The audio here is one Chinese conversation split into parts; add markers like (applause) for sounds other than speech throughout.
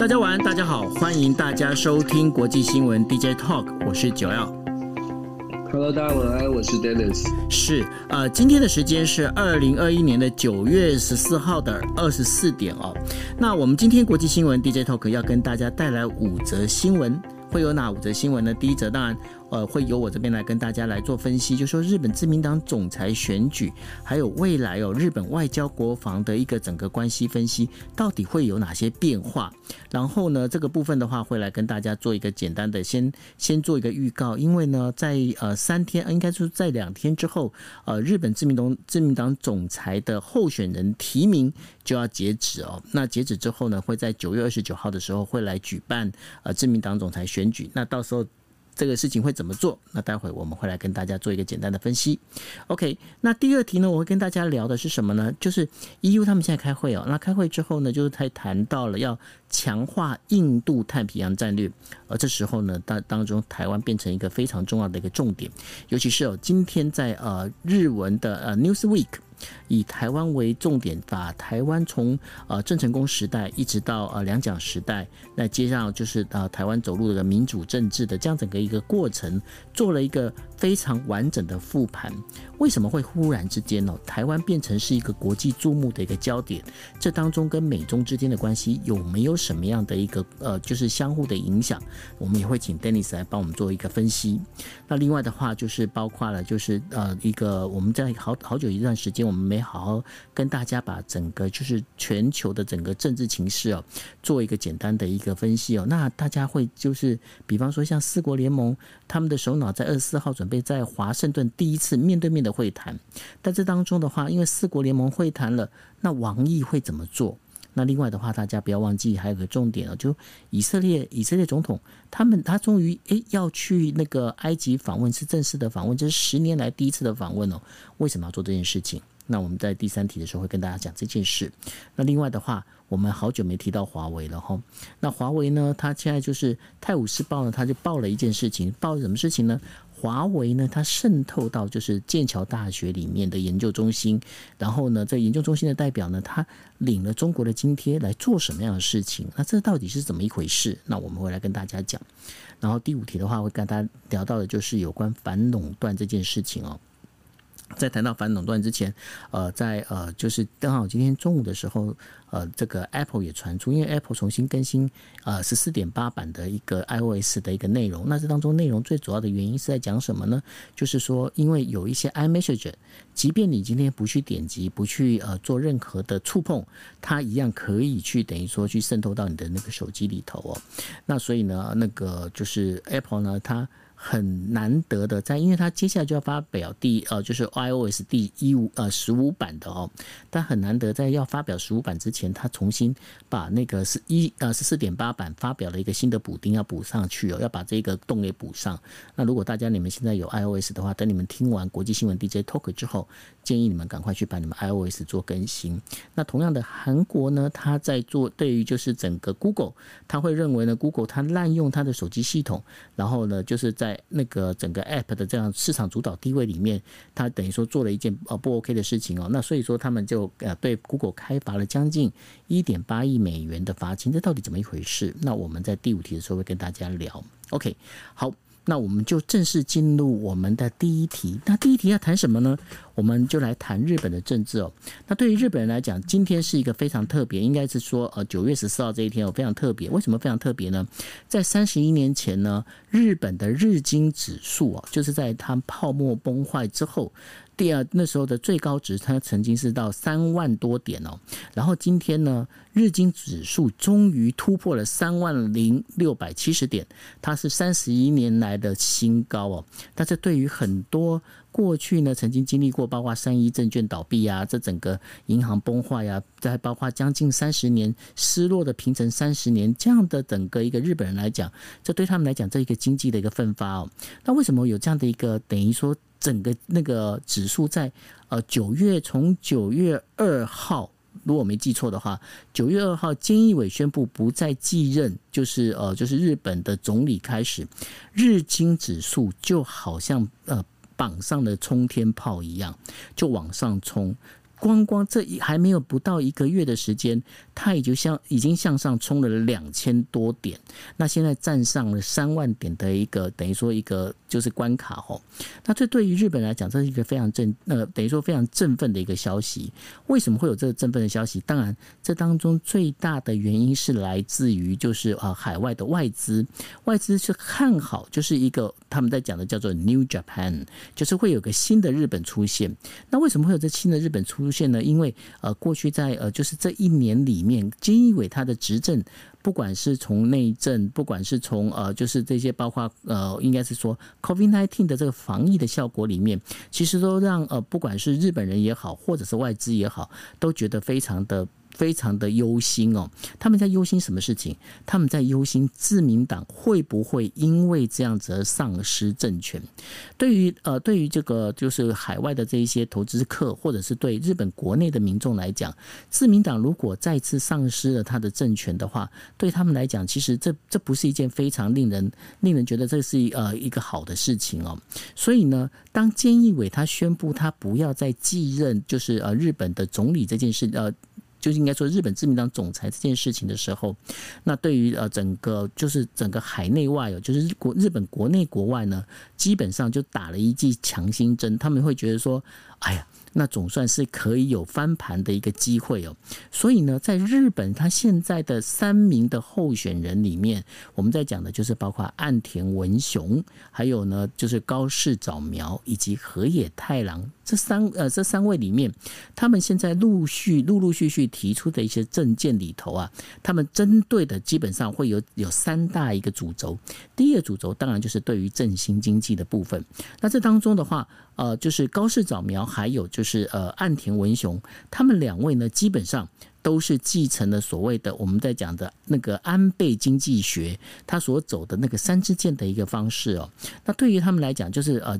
大家晚安，大家好，欢迎大家收听国际新闻 DJ Talk，我是九耀。Hello，大家晚安，我是 Dennis。是，呃，今天的时间是二零二一年的九月十四号的二十四点哦。那我们今天国际新闻 DJ Talk 要跟大家带来五则新闻，会有哪五则新闻呢？第一则当然。呃，会由我这边来跟大家来做分析，就说日本自民党总裁选举，还有未来哦，日本外交国防的一个整个关系分析，到底会有哪些变化？然后呢，这个部分的话，会来跟大家做一个简单的先先做一个预告，因为呢，在呃三天，应该说在两天之后，呃，日本自民党自民党总裁的候选人提名就要截止哦。那截止之后呢，会在九月二十九号的时候会来举办呃自民党总裁选举，那到时候。这个事情会怎么做？那待会我们会来跟大家做一个简单的分析。OK，那第二题呢，我会跟大家聊的是什么呢？就是 EU 他们现在开会哦，那开会之后呢，就是他谈到了要强化印度太平洋战略，而这时候呢，当当中台湾变成一个非常重要的一个重点，尤其是哦，今天在呃日文的呃 Newsweek。以台湾为重点，把台湾从呃郑成功时代一直到呃两蒋时代，那接上就是呃台湾走路的民主政治的这样整个一个过程，做了一个非常完整的复盘。为什么会忽然之间呢？台湾变成是一个国际注目的一个焦点？这当中跟美中之间的关系有没有什么样的一个呃就是相互的影响？我们也会请 Dennis 来帮我们做一个分析。那另外的话就是包括了就是呃一个我们在好好久一段时间。我们没好好跟大家把整个就是全球的整个政治情势哦，做一个简单的一个分析哦。那大家会就是，比方说像四国联盟，他们的首脑在二十四号准备在华盛顿第一次面对面的会谈。但这当中的话，因为四国联盟会谈了，那王毅会怎么做？那另外的话，大家不要忘记还有个重点哦，就以色列以色列总统他们他终于诶要去那个埃及访问，是正式的访问，这是十年来第一次的访问哦。为什么要做这件事情？那我们在第三题的时候会跟大家讲这件事。那另外的话，我们好久没提到华为了哈。那华为呢，它现在就是《泰晤士报》呢，它就报了一件事情，报什么事情呢？华为呢，它渗透到就是剑桥大学里面的研究中心，然后呢，在研究中心的代表呢，他领了中国的津贴来做什么样的事情？那这到底是怎么一回事？那我们会来跟大家讲。然后第五题的话，会跟大家聊到的就是有关反垄断这件事情哦。在谈到反垄断之前，呃，在呃，就是刚好今天中午的时候，呃，这个 Apple 也传出，因为 Apple 重新更新呃十四点八版的一个 iOS 的一个内容，那这当中内容最主要的原因是在讲什么呢？就是说，因为有一些 iMessage，即便你今天不去点击，不去呃做任何的触碰，它一样可以去等于说去渗透到你的那个手机里头哦。那所以呢，那个就是 Apple 呢，它。很难得的，在因为它接下来就要发表第呃，就是 iOS 第一五呃十五版的哦，但很难得在要发表十五版之前，它重新把那个是一呃十四点八版发表了一个新的补丁要补上去哦，要把这个洞给补上。那如果大家你们现在有 iOS 的话，等你们听完国际新闻 DJ Talk 之后，建议你们赶快去把你们 iOS 做更新。那同样的，韩国呢，它在做对于就是整个 Google，它会认为呢，Google 它滥用它的手机系统，然后呢，就是在在那个整个 App 的这样市场主导地位里面，他等于说做了一件呃不 OK 的事情哦，那所以说他们就呃对 Google 开罚了将近一点八亿美元的罚金，这到底怎么一回事？那我们在第五题的时候会跟大家聊。OK，好。那我们就正式进入我们的第一题。那第一题要谈什么呢？我们就来谈日本的政治哦。那对于日本人来讲，今天是一个非常特别，应该是说呃九月十四号这一天哦，非常特别。为什么非常特别呢？在三十一年前呢，日本的日经指数啊，就是在它泡沫崩坏之后。第二那时候的最高值，它曾经是到三万多点哦。然后今天呢，日经指数终于突破了三万零六百七十点，它是三十一年来的新高哦。但是对于很多过去呢，曾经经历过包括三一证券倒闭啊，这整个银行崩坏呀，再包括将近三十年失落的平成三十年这样的整个一个日本人来讲，这对他们来讲，这一个经济的一个奋发哦。那为什么有这样的一个等于说整个那个指数在呃九月从九月二号，如果我没记错的话，九月二号菅义伟宣布不再继任，就是呃就是日本的总理开始，日经指数就好像呃。榜上的冲天炮一样，就往上冲。光光这一还没有不到一个月的时间，它也就向已经向上冲了两千多点。那现在站上了三万点的一个等于说一个就是关卡吼。那这对于日本来讲，这是一个非常振呃等于说非常振奋的一个消息。为什么会有这个振奋的消息？当然，这当中最大的原因是来自于就是啊海外的外资，外资是看好就是一个他们在讲的叫做 New Japan，就是会有个新的日本出现。那为什么会有这新的日本出现？出现呢？因为呃，过去在呃，就是这一年里面，菅义伟他的执政，不管是从内政，不管是从呃，就是这些包括呃，应该是说 COVID nineteen 的这个防疫的效果里面，其实都让呃，不管是日本人也好，或者是外资也好，都觉得非常的。非常的忧心哦，他们在忧心什么事情？他们在忧心自民党会不会因为这样子而丧失政权？对于呃，对于这个就是海外的这一些投资客，或者是对日本国内的民众来讲，自民党如果再次丧失了他的政权的话，对他们来讲，其实这这不是一件非常令人令人觉得这是呃一个好的事情哦。所以呢，当菅义伟他宣布他不要再继任就是呃日本的总理这件事呃。就应该说日本自民党总裁这件事情的时候，那对于呃整个就是整个海内外哦，就是国日本国内国外呢，基本上就打了一剂强心针，他们会觉得说，哎呀。那总算是可以有翻盘的一个机会哦，所以呢，在日本，他现在的三名的候选人里面，我们在讲的就是包括岸田文雄，还有呢就是高市早苗以及河野太郎这三呃这三位里面，他们现在陆续陆陆续续提出的一些政见里头啊，他们针对的基本上会有有三大一个主轴，第一个主轴当然就是对于振兴经济的部分，那这当中的话。呃，就是高市早苗，还有就是呃岸田文雄，他们两位呢，基本上都是继承了所谓的我们在讲的那个安倍经济学，他所走的那个三支箭的一个方式哦。那对于他们来讲，就是呃。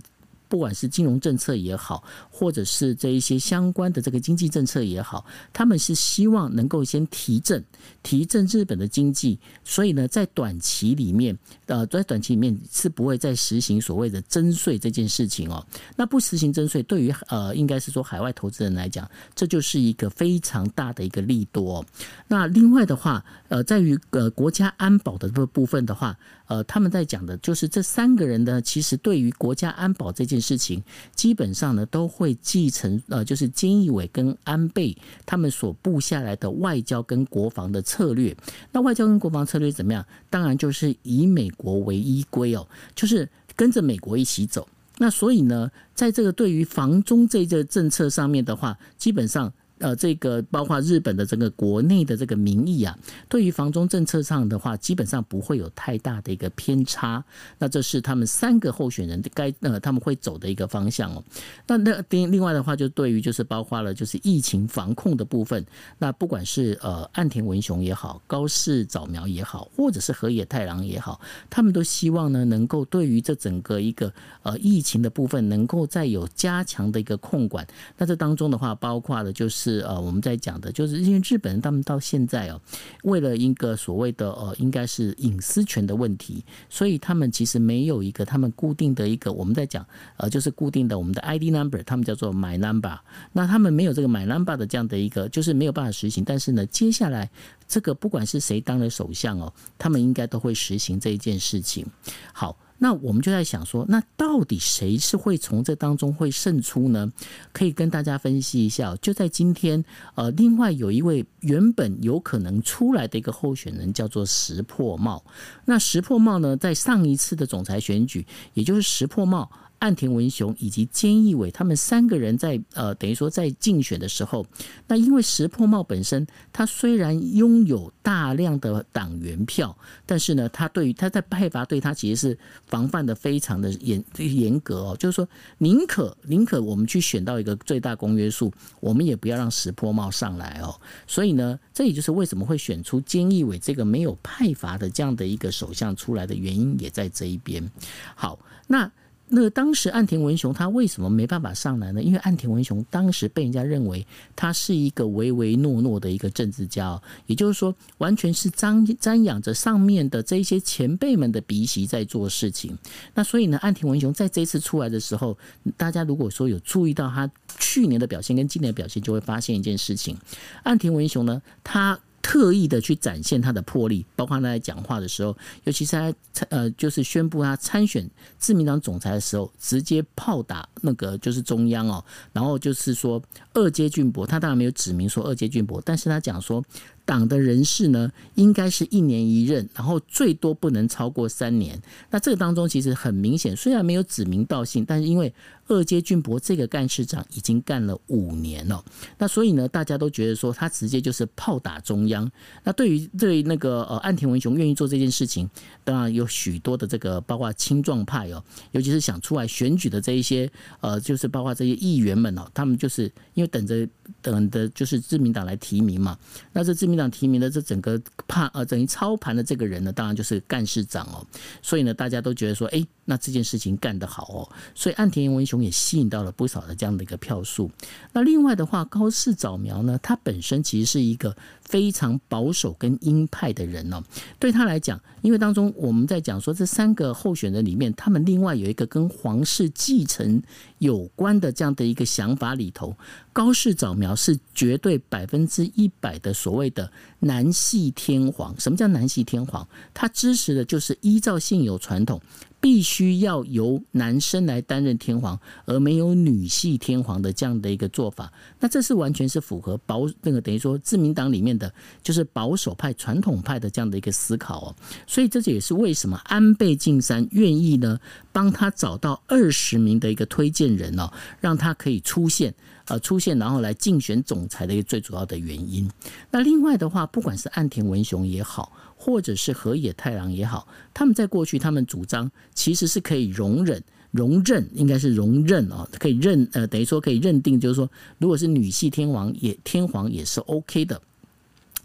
不管是金融政策也好，或者是这一些相关的这个经济政策也好，他们是希望能够先提振、提振日本的经济。所以呢，在短期里面，呃，在短期里面是不会再实行所谓的征税这件事情哦。那不实行征税，对于呃，应该是说海外投资人来讲，这就是一个非常大的一个利多。那另外的话，呃，在于呃国家安保的这个部分的话，呃，他们在讲的就是这三个人呢，其实对于国家安保这件事情，基本上呢都会继承呃，就是菅义伟跟安倍他们所布下来的外交跟国防的策略。那外交跟国防策略怎么样？当然就是以美国为依归哦，就是跟着美国一起走。那所以呢，在这个对于防中这个政策上面的话，基本上。呃，这个包括日本的整个国内的这个民意啊，对于防中政策上的话，基本上不会有太大的一个偏差。那这是他们三个候选人该呃他们会走的一个方向哦。那那另另外的话，就对于就是包括了就是疫情防控的部分，那不管是呃岸田文雄也好，高市早苗也好，或者是河野太郎也好，他们都希望呢能够对于这整个一个呃疫情的部分，能够再有加强的一个控管。那这当中的话，包括了就是。是呃，我们在讲的，就是因为日本人他们到现在哦，为了一个所谓的呃，应该是隐私权的问题，所以他们其实没有一个他们固定的一个我们在讲呃，就是固定的我们的 ID number，他们叫做 My Number。那他们没有这个 My Number 的这样的一个，就是没有办法实行。但是呢，接下来这个不管是谁当了首相哦，他们应该都会实行这一件事情。好。那我们就在想说，那到底谁是会从这当中会胜出呢？可以跟大家分析一下。就在今天，呃，另外有一位原本有可能出来的一个候选人叫做石破茂。那石破茂呢，在上一次的总裁选举，也就是石破茂。岸田文雄以及菅义伟他们三个人在呃，等于说在竞选的时候，那因为石破茂本身他虽然拥有大量的党员票，但是呢，他对于他在派阀对他其实是防范的非常的严严格哦，就是说宁可宁可我们去选到一个最大公约数，我们也不要让石破茂上来哦。所以呢，这也就是为什么会选出菅义伟这个没有派阀的这样的一个首相出来的原因，也在这一边。好，那。那当时岸田文雄他为什么没办法上来呢？因为岸田文雄当时被人家认为他是一个唯唯诺诺的一个政治家，也就是说，完全是张瞻仰着上面的这些前辈们的鼻息在做事情。那所以呢，岸田文雄在这次出来的时候，大家如果说有注意到他去年的表现跟今年的表现，就会发现一件事情：岸田文雄呢，他。特意的去展现他的魄力，包括他在讲话的时候，尤其是他参呃，就是宣布他参选自民党总裁的时候，直接炮打那个就是中央哦，然后就是说二阶俊博，他当然没有指明说二阶俊博，但是他讲说。党的人事呢，应该是一年一任，然后最多不能超过三年。那这个当中其实很明显，虽然没有指名道姓，但是因为二阶俊博这个干事长已经干了五年了，那所以呢，大家都觉得说他直接就是炮打中央。那对于对于那个呃岸田文雄愿意做这件事情，当然有许多的这个包括青壮派哦，尤其是想出来选举的这一些呃，就是包括这些议员们哦，他们就是因为等着等的就是自民党来提名嘛，那这自民党。提名的这整个怕呃等于操盘的这个人呢，当然就是干事长哦，所以呢，大家都觉得说，哎，那这件事情干得好哦，所以岸田文雄也吸引到了不少的这样的一个票数。那另外的话，高市早苗呢，他本身其实是一个非常保守跟鹰派的人哦，对他来讲，因为当中我们在讲说这三个候选人里面，他们另外有一个跟皇室继承有关的这样的一个想法里头，高市早苗是绝对百分之一百的所谓的。男系天皇，什么叫男系天皇？他支持的就是依照现有传统，必须要由男生来担任天皇，而没有女系天皇的这样的一个做法。那这是完全是符合保那个等于说自民党里面的就是保守派、传统派的这样的一个思考哦。所以这也是为什么安倍晋三愿意呢帮他找到二十名的一个推荐人哦，让他可以出现。呃，出现然后来竞选总裁的一个最主要的原因。那另外的话，不管是岸田文雄也好，或者是河野太郎也好，他们在过去他们主张其实是可以容忍、容忍，应该是容忍啊，可以认呃，等于说可以认定，就是说，如果是女系天王也天皇也是 OK 的。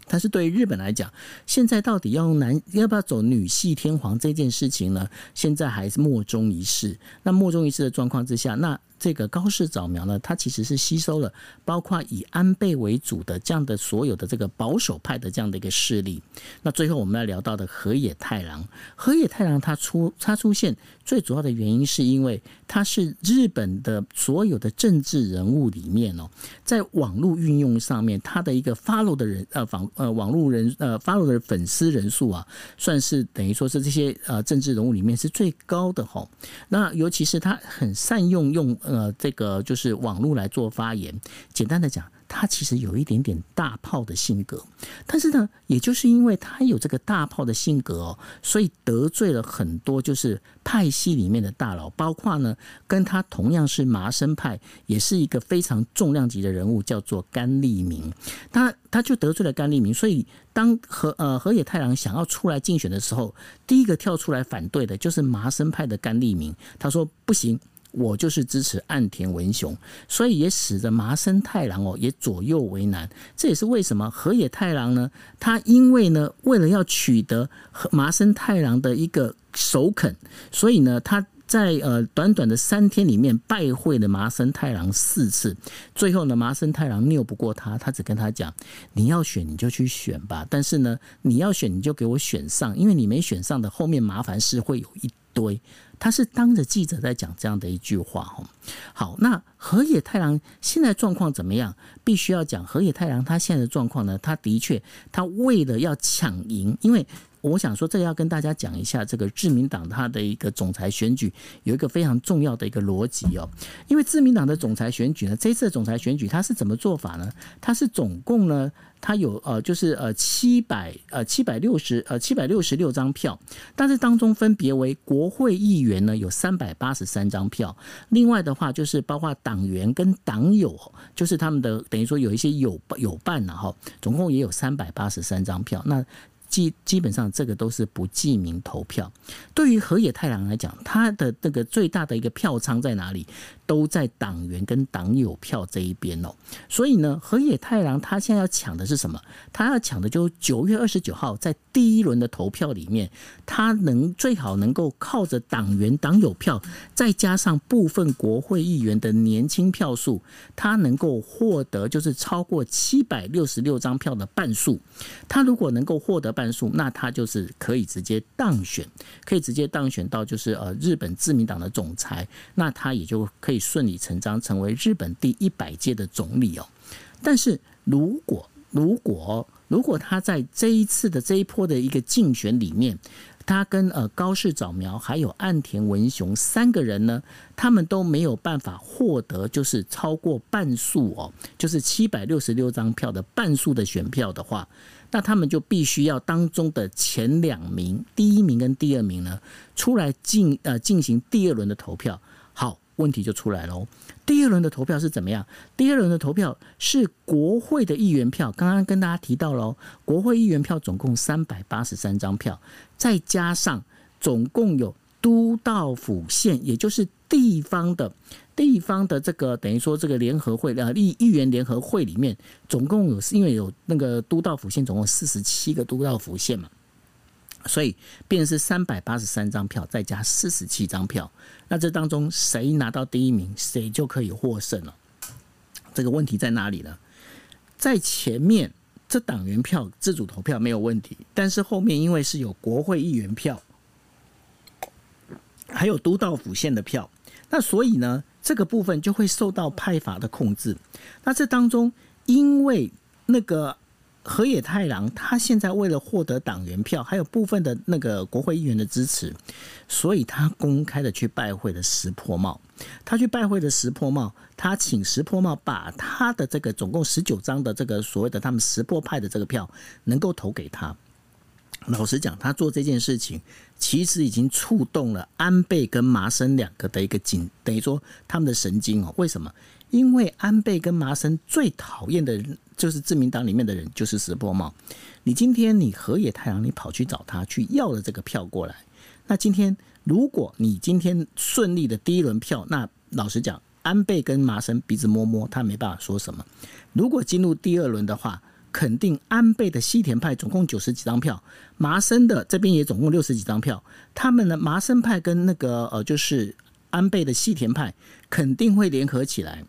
但是对于日本来讲，现在到底要用男要不要走女系天皇这件事情呢？现在还是莫衷一是。那莫衷一是的状况之下，那。这个高市早苗呢，他其实是吸收了包括以安倍为主的这样的所有的这个保守派的这样的一个势力。那最后我们要聊到的河野太郎，河野太郎他出他出现最主要的原因是因为他是日本的所有的政治人物里面哦，在网络运用上面，他的一个 follow 的人呃访呃网络人呃 follow 的粉丝人数啊，算是等于说是这些呃政治人物里面是最高的吼。那尤其是他很善用用。呃，这个就是网络来做发言。简单的讲，他其实有一点点大炮的性格，但是呢，也就是因为他有这个大炮的性格哦，所以得罪了很多就是派系里面的大佬，包括呢跟他同样是麻生派，也是一个非常重量级的人物，叫做甘利明。他他就得罪了甘利明，所以当河呃河野太郎想要出来竞选的时候，第一个跳出来反对的就是麻生派的甘利明。他说不行。我就是支持岸田文雄，所以也使得麻生太郎哦也左右为难。这也是为什么河野太郎呢？他因为呢，为了要取得麻生太郎的一个首肯，所以呢，他在呃短短的三天里面拜会了麻生太郎四次。最后呢，麻生太郎拗不过他，他只跟他讲：“你要选你就去选吧，但是呢，你要选你就给我选上，因为你没选上的后面麻烦事会有一堆。”他是当着记者在讲这样的一句话哈。好，那河野太郎现在状况怎么样？必须要讲河野太郎他现在的状况呢？他的确，他为了要抢赢，因为。我想说，这个要跟大家讲一下，这个自民党它的一个总裁选举有一个非常重要的一个逻辑哦。因为自民党的总裁选举呢，这次的总裁选举它是怎么做法呢？它是总共呢，它有呃，就是呃七百呃七百六十呃七百六十六张票，但是当中分别为国会议员呢有三百八十三张票，另外的话就是包括党员跟党友，就是他们的等于说有一些有有伴了哈，总共也有三百八十三张票。那基基本上这个都是不记名投票。对于河野太郎来讲，他的那个最大的一个票仓在哪里？都在党员跟党友票这一边哦。所以呢，河野太郎他现在要抢的是什么？他要抢的就是九月二十九号在第一轮的投票里面，他能最好能够靠着党员党友票，再加上部分国会议员的年轻票数，他能够获得就是超过七百六十六张票的半数。他如果能够获得半数，那他就是可以直接当选，可以直接当选到就是呃日本自民党的总裁，那他也就可以顺理成章成为日本第一百届的总理哦。但是如果如果如果他在这一次的这一波的一个竞选里面，他跟呃高市早苗还有岸田文雄三个人呢，他们都没有办法获得就是超过半数哦，就是七百六十六张票的半数的选票的话，那他们就必须要当中的前两名，第一名跟第二名呢，出来进呃进行第二轮的投票。问题就出来喽。第二轮的投票是怎么样？第二轮的投票是国会的议员票，刚刚跟大家提到喽，国会议员票总共三百八十三张票，再加上总共有都道府县，也就是地方的地方的这个等于说这个联合会呃议议员联合会里面，总共有因为有那个都道府县总共四十七个都道府县嘛。所以，便是三百八十三张票，再加四十七张票。那这当中谁拿到第一名，谁就可以获胜了。这个问题在哪里呢？在前面这党员票自主投票没有问题，但是后面因为是有国会议员票，还有都道府县的票，那所以呢，这个部分就会受到派阀的控制。那这当中，因为那个。河野太郎他现在为了获得党员票，还有部分的那个国会议员的支持，所以他公开的去拜会了石破茂。他去拜会了石破茂，他请石破茂把他的这个总共十九张的这个所谓的他们石破派的这个票，能够投给他。老实讲，他做这件事情，其实已经触动了安倍跟麻生两个的一个紧，等于说他们的神经哦。为什么？因为安倍跟麻生最讨厌的人。就是自民党里面的人，就是石破茂。你今天你河野太郎，你跑去找他去要了这个票过来。那今天如果你今天顺利的第一轮票，那老实讲，安倍跟麻生鼻子摸摸，他没办法说什么。如果进入第二轮的话，肯定安倍的西田派总共九十几张票，麻生的这边也总共六十几张票。他们的麻生派跟那个呃，就是安倍的西田派肯定会联合起来。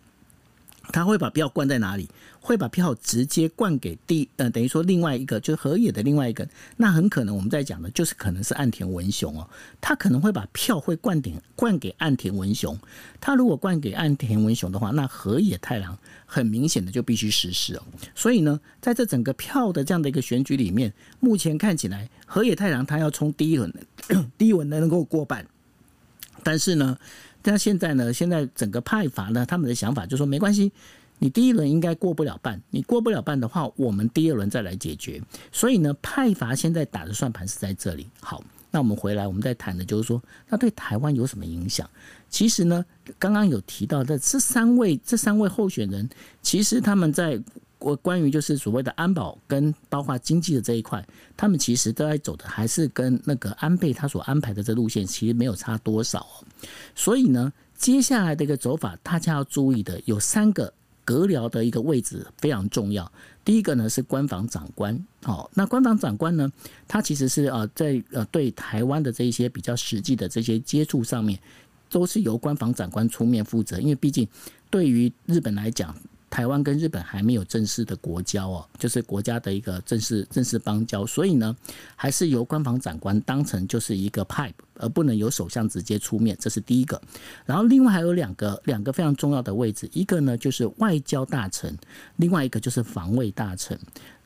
他会把票灌在哪里？会把票直接灌给第呃，等于说另外一个就是河野的另外一个，那很可能我们在讲的就是可能是岸田文雄哦，他可能会把票会灌点灌给岸田文雄。他如果灌给岸田文雄的话，那河野太郎很明显的就必须实施哦。所以呢，在这整个票的这样的一个选举里面，目前看起来河野太郎他要冲第一轮，(coughs) 第一轮能够过半，但是呢。那现在呢？现在整个派阀呢，他们的想法就是说，没关系，你第一轮应该过不了半，你过不了半的话，我们第二轮再来解决。所以呢，派阀现在打的算盘是在这里。好，那我们回来，我们再谈的就是说，那对台湾有什么影响？其实呢，刚刚有提到的这三位，这三位候选人，其实他们在。我关于就是所谓的安保跟包括经济的这一块，他们其实都在走的还是跟那个安倍他所安排的这路线其实没有差多少。所以呢，接下来的一个走法，大家要注意的有三个阁僚的一个位置非常重要。第一个呢是官房长官，哦，那官房长官呢，他其实是呃在呃对台湾的这一些比较实际的这些接触上面，都是由官房长官出面负责，因为毕竟对于日本来讲。台湾跟日本还没有正式的国交哦，就是国家的一个正式正式邦交，所以呢，还是由官房长官当成就是一个派而不能由首相直接出面，这是第一个。然后另外还有两个两个非常重要的位置，一个呢就是外交大臣，另外一个就是防卫大臣。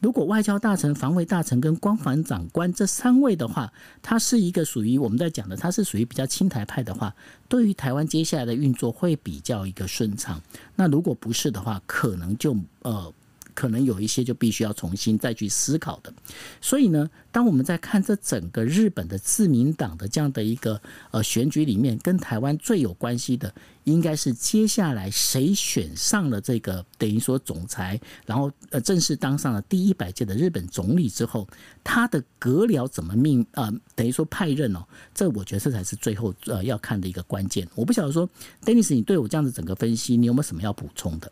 如果外交大臣、防卫大臣跟光防长官这三位的话，他是一个属于我们在讲的，他是属于比较亲台派的话，对于台湾接下来的运作会比较一个顺畅。那如果不是的话，可能就呃。可能有一些就必须要重新再去思考的，所以呢，当我们在看这整个日本的自民党的这样的一个呃选举里面，跟台湾最有关系的，应该是接下来谁选上了这个等于说总裁，然后呃正式当上了第一百届的日本总理之后，他的阁僚怎么命、呃？等于说派任哦，这我觉得这才是最后呃要看的一个关键。我不晓得说，Dennis，你对我这样子整个分析，你有没有什么要补充的？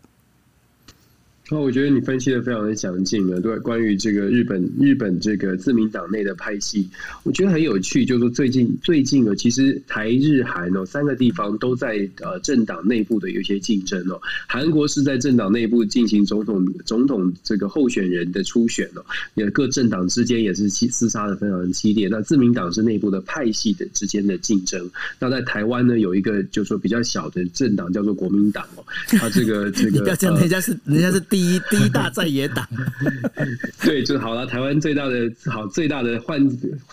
那我觉得你分析的非常的详尽了，对，关于这个日本日本这个自民党内的派系，我觉得很有趣。就是说最近最近呢，其实台日韩哦三个地方都在呃政党内部的有一些竞争哦。韩国是在政党内部进行总统总统这个候选人的初选哦，也各政党之间也是厮厮杀的非常激烈。那自民党是内部的派系的之间的竞争。那在台湾呢，有一个就是说比较小的政党叫做国民党哦，他这个这个 (laughs) 你不要讲，人家是人家是第。第一 (laughs) 第一大在野党，(laughs) 对，就好了。台湾最大的好最大的换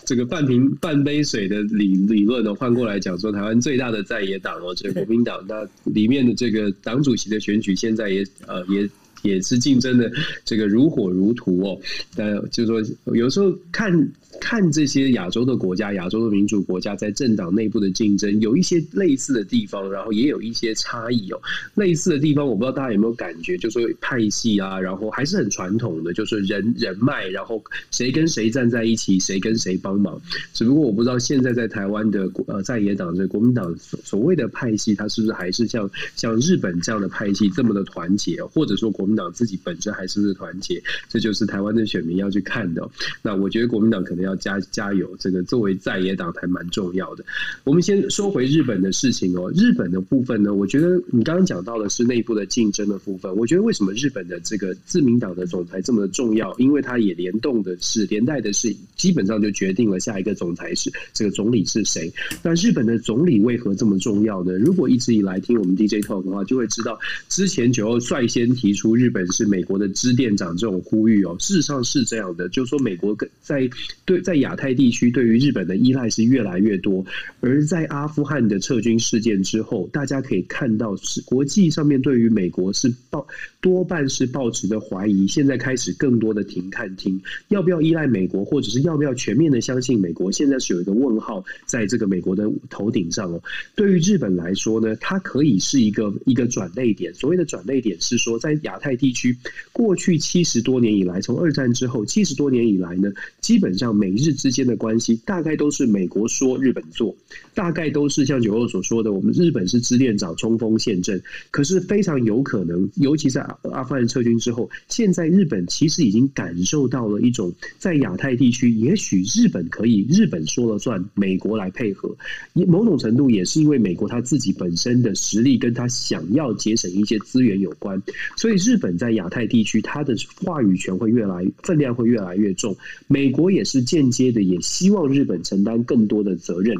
这个半瓶半杯水的理理论呢，换过来讲说，台湾最大的在野党哦，这国民党，那里面的这个党主席的选举，现在也呃也也是竞争的这个如火如荼哦。但就是说，有时候看。看这些亚洲的国家，亚洲的民主国家在政党内部的竞争，有一些类似的地方，然后也有一些差异哦。类似的地方，我不知道大家有没有感觉，就是说派系啊，然后还是很传统的，就是人人脉，然后谁跟谁站在一起，谁跟谁帮忙。只不过我不知道现在在台湾的呃在野党，这国民党所谓的派系，它是不是还是像像日本这样的派系这么的团结，或者说国民党自己本身还是不是团结？这就是台湾的选民要去看的。那我觉得国民党可能要要。加加油，这个作为在野党还蛮重要的。我们先说回日本的事情哦。日本的部分呢，我觉得你刚刚讲到的是内部的竞争的部分。我觉得为什么日本的这个自民党的总裁这么的重要？因为他也联动的是连带的是，基本上就决定了下一个总裁是这个总理是谁。那日本的总理为何这么重要呢？如果一直以来听我们 DJ Talk 的话，就会知道之前九二率先提出日本是美国的支店长这种呼吁哦。事实上是这样的，就是说美国跟在对。在亚太地区，对于日本的依赖是越来越多。而在阿富汗的撤军事件之后，大家可以看到，是国际上面对于美国是抱多半是抱持的怀疑。现在开始更多的停看听，要不要依赖美国，或者是要不要全面的相信美国？现在是有一个问号在这个美国的头顶上哦。对于日本来说呢，它可以是一个一个转捩点。所谓的转捩点是说，在亚太地区过去七十多年以来，从二战之后七十多年以来呢，基本上美美日之间的关系大概都是美国说日本做，大概都是像九二所说的，我们日本是支店长冲锋陷阵。可是非常有可能，尤其在阿富汗撤军之后，现在日本其实已经感受到了一种在亚太地区，也许日本可以日本说了算，美国来配合。某种程度也是因为美国他自己本身的实力跟他想要节省一些资源有关，所以日本在亚太地区他的话语权会越来分量会越来越重。美国也是间接的也希望日本承担更多的责任，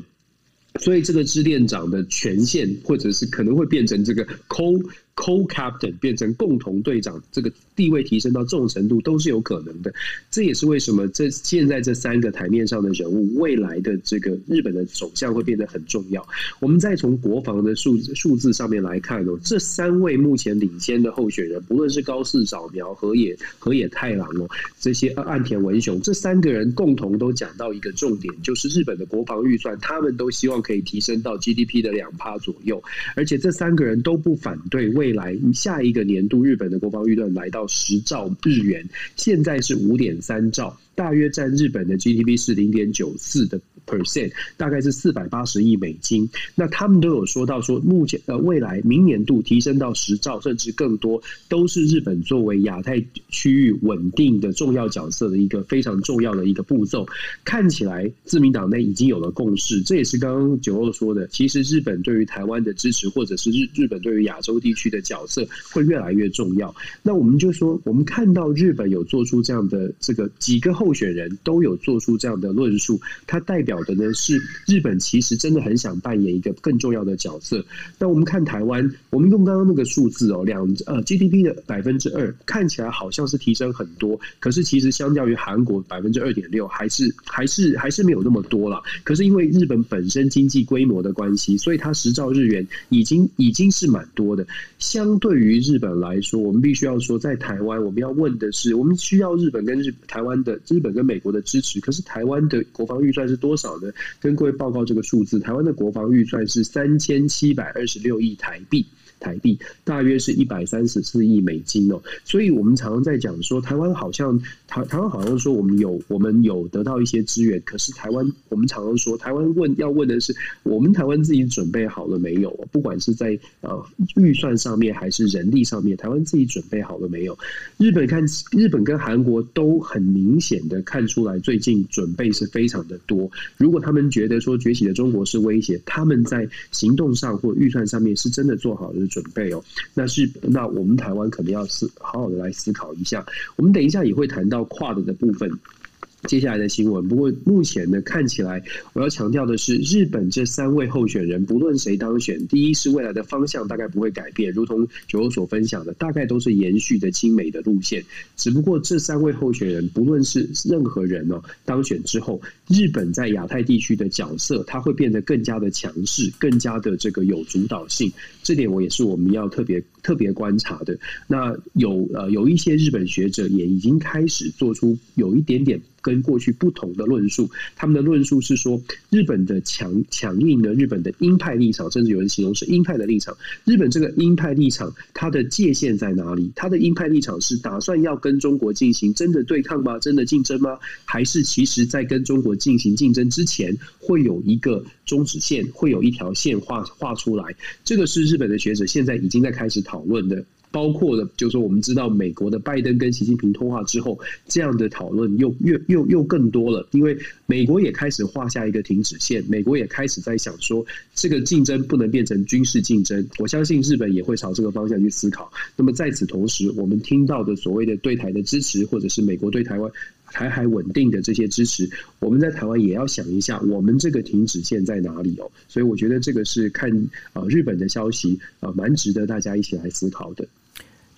所以这个支店长的权限，或者是可能会变成这个空。Co-captain 变成共同队长，这个地位提升到这种程度都是有可能的。这也是为什么这现在这三个台面上的人物，未来的这个日本的首相会变得很重要。我们再从国防的数数字上面来看哦，这三位目前领先的候选人，不论是高市早苗、河野河野太郎哦，这些岸田文雄，这三个人共同都讲到一个重点，就是日本的国防预算，他们都希望可以提升到 GDP 的两趴左右，而且这三个人都不反对为未来下一个年度，日本的国防预算来到十兆日元，现在是五点三兆。大约占日本的 GDP 是零点九四的 percent，大概是四百八十亿美金。那他们都有说到说，目前呃未来明年度提升到十兆甚至更多，都是日本作为亚太区域稳定的重要角色的一个非常重要的一个步骤。看起来自民党内已经有了共识，这也是刚刚九二说的。其实日本对于台湾的支持，或者是日日本对于亚洲地区的角色，会越来越重要。那我们就说，我们看到日本有做出这样的这个几个。候选人都有做出这样的论述，它代表表的呢是日本其实真的很想扮演一个更重要的角色。那我们看台湾，我们用刚刚那个数字哦，两呃 GDP 的百分之二，看起来好像是提升很多，可是其实相较于韩国百分之二点六，还是还是还是没有那么多了。可是因为日本本身经济规模的关系，所以它十兆日元已经已经是蛮多的。相对于日本来说，我们必须要说，在台湾我们要问的是，我们需要日本跟日台湾的日本跟美国的支持。可是台湾的国防预算是多少好的？跟各位报告这个数字，台湾的国防预算是三千七百二十六亿台币。台币大约是一百三十四亿美金哦，所以我们常常在讲说，台湾好像台台湾好像说我们有我们有得到一些资源，可是台湾我们常常说，台湾问要问的是，我们台湾自己准备好了没有？不管是在呃预算上面还是人力上面，台湾自己准备好了没有？日本看日本跟韩国都很明显的看出来，最近准备是非常的多。如果他们觉得说崛起的中国是威胁，他们在行动上或预算上面是真的做好了。准备哦，那是那我们台湾可能要思好好的来思考一下。我们等一下也会谈到跨的的部分。接下来的新闻，不过目前呢，看起来我要强调的是，日本这三位候选人，不论谁当选，第一是未来的方向大概不会改变，如同九欧所分享的，大概都是延续的亲美的路线。只不过这三位候选人，不论是任何人哦，当选之后，日本在亚太地区的角色，它会变得更加的强势，更加的这个有主导性。这点我也是我们要特别特别观察的。那有呃有一些日本学者也已经开始做出有一点点。跟过去不同的论述，他们的论述是说，日本的强强硬的日本的鹰派立场，甚至有人形容是鹰派的立场。日本这个鹰派立场，它的界限在哪里？它的鹰派立场是打算要跟中国进行真的对抗吗？真的竞争吗？还是其实在跟中国进行竞争之前，会有一个终止线，会有一条线画画出来？这个是日本的学者现在已经在开始讨论的。包括的，就是说，我们知道美国的拜登跟习近平通话之后，这样的讨论又越又又更多了，因为美国也开始画下一个停止线，美国也开始在想说，这个竞争不能变成军事竞争。我相信日本也会朝这个方向去思考。那么在此同时，我们听到的所谓的对台的支持，或者是美国对台湾台海稳定的这些支持，我们在台湾也要想一下，我们这个停止线在哪里哦？所以我觉得这个是看啊日本的消息啊，蛮值得大家一起来思考的。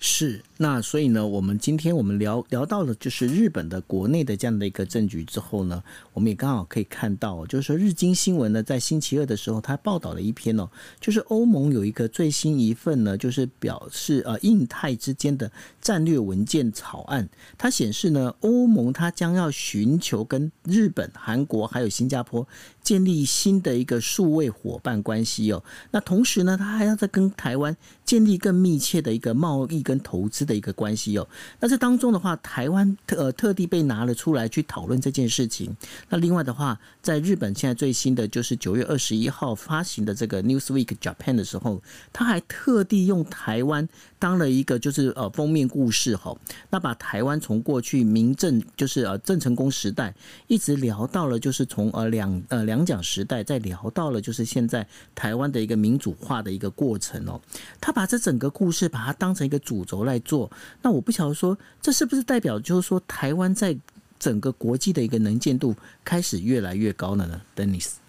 是，那所以呢，我们今天我们聊聊到了就是日本的国内的这样的一个政局之后呢，我们也刚好可以看到，就是说日经新闻呢在星期二的时候，他报道了一篇哦，就是欧盟有一个最新一份呢，就是表示呃印太之间的战略文件草案，它显示呢，欧盟它将要寻求跟日本、韩国还有新加坡建立新的一个数位伙伴关系哦，那同时呢，它还要再跟台湾建立更密切的一个贸易跟投资的一个关系哦。那这当中的话，台湾特呃特地被拿了出来去讨论这件事情。那另外的话，在日本现在最新的就是九月二十一号发行的这个 Newsweek Japan 的时候，他还特地用台湾当了一个就是呃封面故事哈。那把台湾从过去明郑就是呃郑成功时代一直聊到了就是从呃两呃两蒋时代，再聊到了就是现在台湾的一个民主化的一个过程哦。他把这整个故事把它当成一个主。轴来做，那我不晓得说，这是不是代表就是说，台湾在整个国际的一个能见度开始越来越高了呢？Dennis。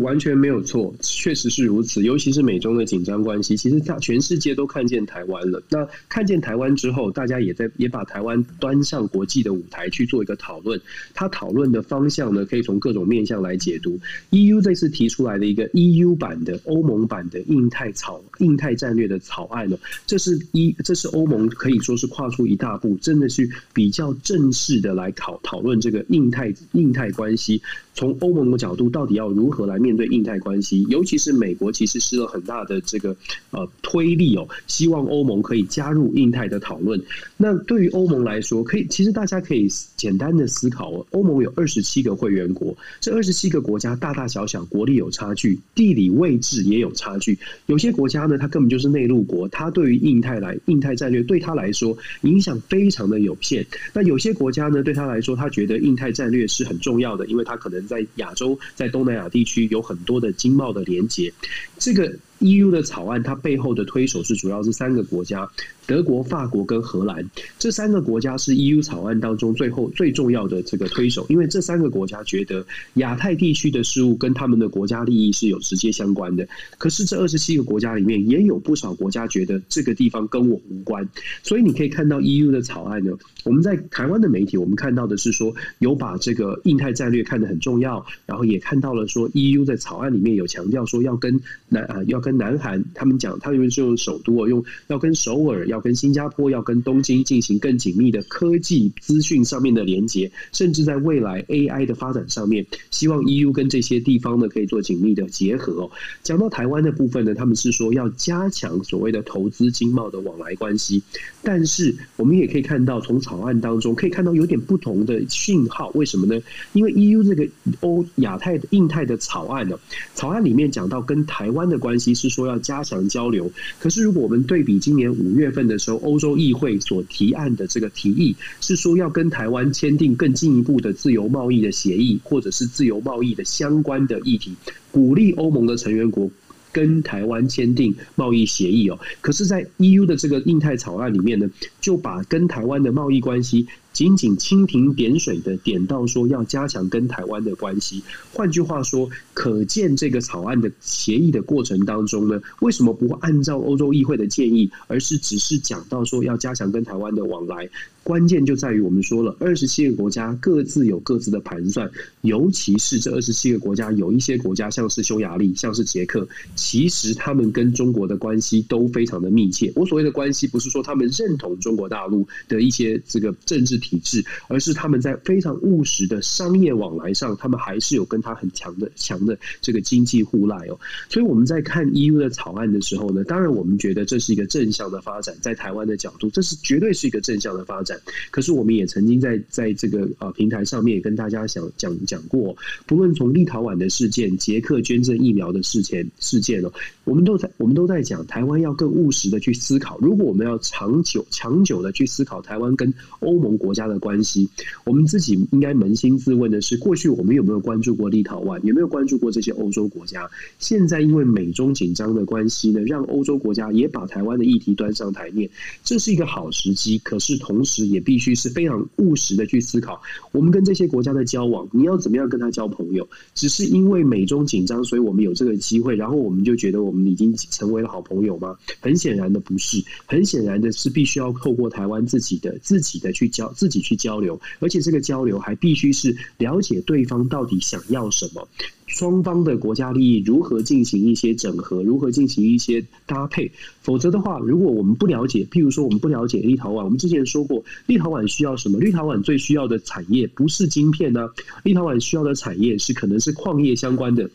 完全没有错，确实是如此。尤其是美中的紧张关系，其实大全世界都看见台湾了。那看见台湾之后，大家也在也把台湾端上国际的舞台去做一个讨论。他讨论的方向呢，可以从各种面向来解读。EU 这次提出来的一个 EU 版的欧盟版的印太草印太战略的草案呢，这是一这是欧盟可以说是跨出一大步，真的是比较正式的来讨讨论这个印太印太关系。从欧盟的角度，到底要如何何来面对印太关系？尤其是美国，其实施了很大的这个呃推力哦，希望欧盟可以加入印太的讨论。那对于欧盟来说，可以其实大家可以简单的思考哦，欧盟有二十七个会员国，这二十七个国家大大小小国力有差距，地理位置也有差距。有些国家呢，它根本就是内陆国，它对于印太来印太战略对它来说影响非常的有限。那有些国家呢，对它来说，他觉得印太战略是很重要的，因为它可能。在亚洲，在东南亚地区有很多的经贸的连接，这个 EU 的草案，它背后的推手是主要是三个国家：德国、法国跟荷兰。这三个国家是 EU 草案当中最后最重要的这个推手，因为这三个国家觉得亚太地区的事务跟他们的国家利益是有直接相关的。可是这二十七个国家里面，也有不少国家觉得这个地方跟我无关。所以你可以看到 EU 的草案呢，我们在台湾的媒体，我们看到的是说有把这个印太战略看得很重要，然后也看到了说 EU 在草案里面有强调说要跟南啊要。跟南韩，他们讲，他们是用首都啊，用要跟首尔、要要跟新加坡、要跟东京进行更紧密的科技资讯上面的连接，甚至在未来 AI 的发展上面，希望 EU 跟这些地方呢可以做紧密的结合。讲到台湾的部分呢，他们是说要加强所谓的投资经贸的往来关系，但是我们也可以看到，从草案当中可以看到有点不同的讯号，为什么呢？因为 EU 这个欧亚太印太的草案呢，草案里面讲到跟台湾的关系。是说要加强交流，可是如果我们对比今年五月份的时候，欧洲议会所提案的这个提议，是说要跟台湾签订更进一步的自由贸易的协议，或者是自由贸易的相关的议题，鼓励欧盟的成员国跟台湾签订贸易协议哦。可是，在 EU 的这个印太草案里面呢，就把跟台湾的贸易关系。仅仅蜻蜓点水的点到说要加强跟台湾的关系，换句话说，可见这个草案的协议的过程当中呢，为什么不会按照欧洲议会的建议，而是只是讲到说要加强跟台湾的往来？关键就在于我们说了，二十七个国家各自有各自的盘算，尤其是这二十七个国家有一些国家像是匈牙利，像是捷克，其实他们跟中国的关系都非常的密切。我所谓的关系，不是说他们认同中国大陆的一些这个政治体制，而是他们在非常务实的商业往来上，他们还是有跟他很强的强的这个经济互赖哦。所以我们在看 EU 的草案的时候呢，当然我们觉得这是一个正向的发展，在台湾的角度，这是绝对是一个正向的发展。可是我们也曾经在在这个呃平台上面也跟大家想讲讲过，不论从立陶宛的事件、捷克捐赠疫苗的事件事件哦，我们都在我们都在讲台湾要更务实的去思考，如果我们要长久长久的去思考台湾跟欧盟国家的关系，我们自己应该扪心自问的是：过去我们有没有关注过立陶宛？有没有关注过这些欧洲国家？现在因为美中紧张的关系呢，让欧洲国家也把台湾的议题端上台面，这是一个好时机。可是同时也必须是非常务实的去思考，我们跟这些国家的交往，你要怎么样跟他交朋友？只是因为美中紧张，所以我们有这个机会，然后我们就觉得我们已经成为了好朋友吗？很显然的不是，很显然的是必须要透过台湾自己的自己的去交。自己去交流，而且这个交流还必须是了解对方到底想要什么，双方的国家利益如何进行一些整合，如何进行一些搭配。否则的话，如果我们不了解，譬如说我们不了解立陶宛，我们之前说过，立陶宛需要什么？立陶宛最需要的产业不是晶片呢？立陶宛需要的产业是可能是矿业相关的。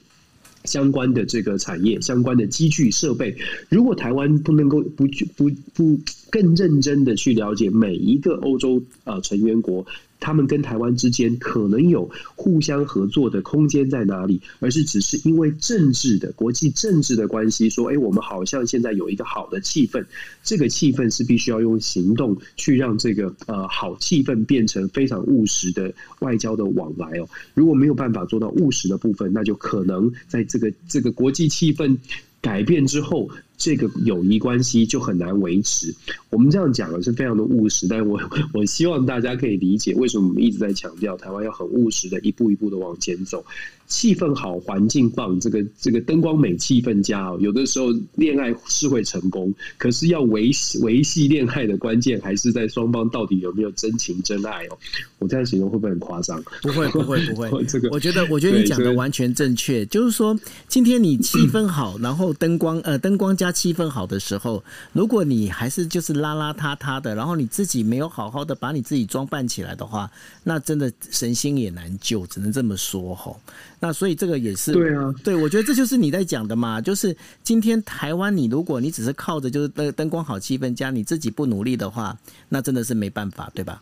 相关的这个产业，相关的机具设备，如果台湾不能够不去不不更认真的去了解每一个欧洲啊成员国。他们跟台湾之间可能有互相合作的空间在哪里？而是只是因为政治的国际政治的关系，说，哎，我们好像现在有一个好的气氛，这个气氛是必须要用行动去让这个呃好气氛变成非常务实的外交的往来哦。如果没有办法做到务实的部分，那就可能在这个这个国际气氛改变之后。这个友谊关系就很难维持。我们这样讲的是非常的务实，但我 (laughs) 我希望大家可以理解为什么我们一直在强调台湾要很务实的一步一步的往前走。气氛好，环境棒，这个这个灯光美，气氛佳哦。有的时候恋爱是会成功，可是要维系维系恋爱的关键还是在双方到底有没有真情真爱哦。我这样形容会不会很夸张？不会不会不会。(laughs) 这个我觉得我觉得你讲的完全正确，就是说今天你气氛好，然后灯光呃灯光加。气氛好的时候，如果你还是就是邋邋遢遢的，然后你自己没有好好的把你自己装扮起来的话，那真的神仙也难救，只能这么说吼。那所以这个也是对啊，对，我觉得这就是你在讲的嘛，就是今天台湾，你如果你只是靠着就是灯灯光好气氛加，你自己不努力的话，那真的是没办法，对吧？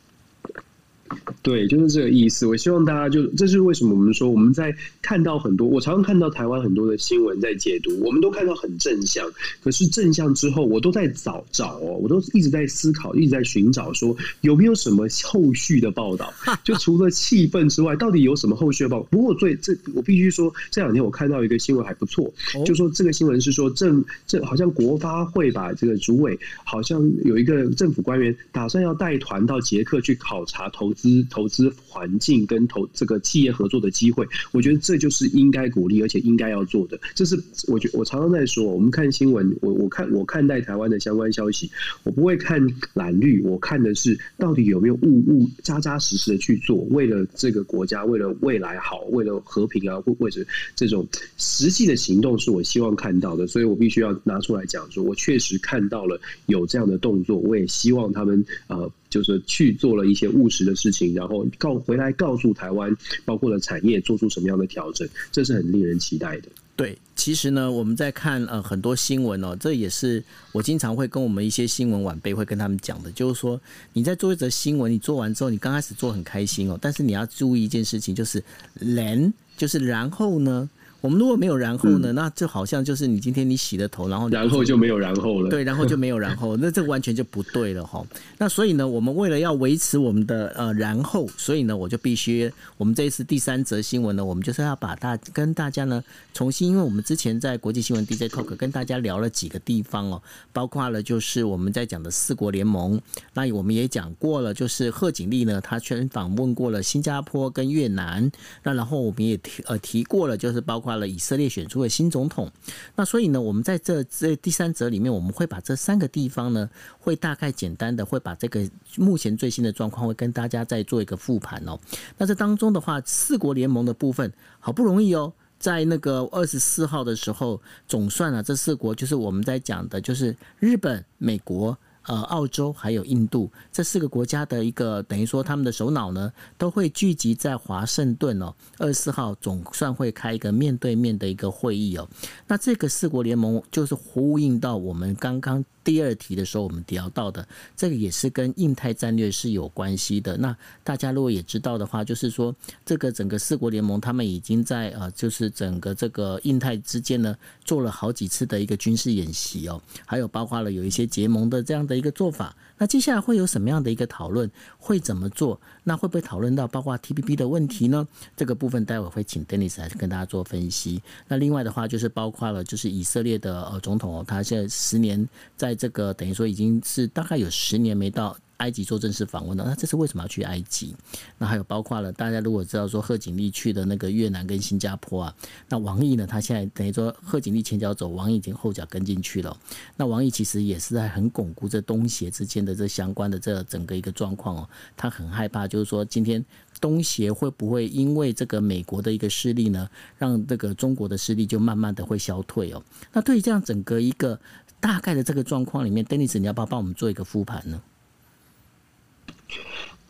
对，就是这个意思。我希望大家就，这是为什么我们说我们在看到很多，我常常看到台湾很多的新闻在解读，我们都看到很正向，可是正向之后，我都在找找哦，我都一直在思考，一直在寻找，说有没有什么后续的报道？(laughs) 就除了气氛之外，到底有什么后续的报道？不过最这，我必须说，这两天我看到一个新闻还不错，就说这个新闻是说政政好像国发会吧这个主委好像有一个政府官员打算要带团到捷克去考察投资。投资环境跟投这个企业合作的机会，我觉得这就是应该鼓励而且应该要做的。这是我觉我常常在说，我们看新闻，我我看我看待台湾的相关消息，我不会看蓝绿，我看的是到底有没有务务扎扎实实的去做，为了这个国家，为了未来好，为了和平啊，或或者这种实际的行动是我希望看到的，所以我必须要拿出来讲说，我确实看到了有这样的动作，我也希望他们呃。就是去做了一些务实的事情，然后告回来告诉台湾，包括了产业做出什么样的调整，这是很令人期待的。对，其实呢，我们在看呃很多新闻哦，这也是我经常会跟我们一些新闻晚辈会跟他们讲的，就是说你在做一则新闻，你做完之后，你刚开始做很开心哦，但是你要注意一件事情，就是然就是然后呢。我们如果没有然后呢，那就好像就是你今天你洗了头，然后然后就没有然后了。对，然后就没有然后，(laughs) 那这完全就不对了哈。那所以呢，我们为了要维持我们的呃然后，所以呢，我就必须，我们这一次第三则新闻呢，我们就是要把大跟大家呢重新，因为我们之前在国际新闻 DJ Talk 跟大家聊了几个地方哦，包括了就是我们在讲的四国联盟，那我们也讲过了，就是贺锦丽呢，她全访问过了新加坡跟越南，那然后我们也提呃提过了，就是包括。了以色列选出了新总统，那所以呢，我们在这这第三则里面，我们会把这三个地方呢，会大概简单的会把这个目前最新的状况，会跟大家再做一个复盘哦。那这当中的话，四国联盟的部分好不容易哦，在那个二十四号的时候，总算啊，这四国就是我们在讲的，就是日本、美国。呃，澳洲还有印度这四个国家的一个等于说他们的首脑呢，都会聚集在华盛顿哦。二十四号总算会开一个面对面的一个会议哦。那这个四国联盟就是呼应到我们刚刚。第二题的时候，我们聊到的这个也是跟印太战略是有关系的。那大家如果也知道的话，就是说这个整个四国联盟，他们已经在呃，就是整个这个印太之间呢，做了好几次的一个军事演习哦，还有包括了有一些结盟的这样的一个做法。那接下来会有什么样的一个讨论？会怎么做？那会不会讨论到包括 TPP 的问题呢？这个部分待会会请 Denis 来跟大家做分析。那另外的话就是包括了就是以色列的呃总统，他现在十年在这个等于说已经是大概有十年没到。埃及做正式访问的，那这是为什么要去埃及？那还有包括了大家如果知道说贺锦丽去的那个越南跟新加坡啊，那王毅呢？他现在等于说贺锦丽前脚走，王毅已经后脚跟进去了。那王毅其实也是在很巩固这东协之间的这相关的这整个一个状况哦。他很害怕，就是说今天东协会不会因为这个美国的一个势力呢，让这个中国的势力就慢慢的会消退哦。那对于这样整个一个大概的这个状况里面，Dennis，你要不要帮我们做一个复盘呢？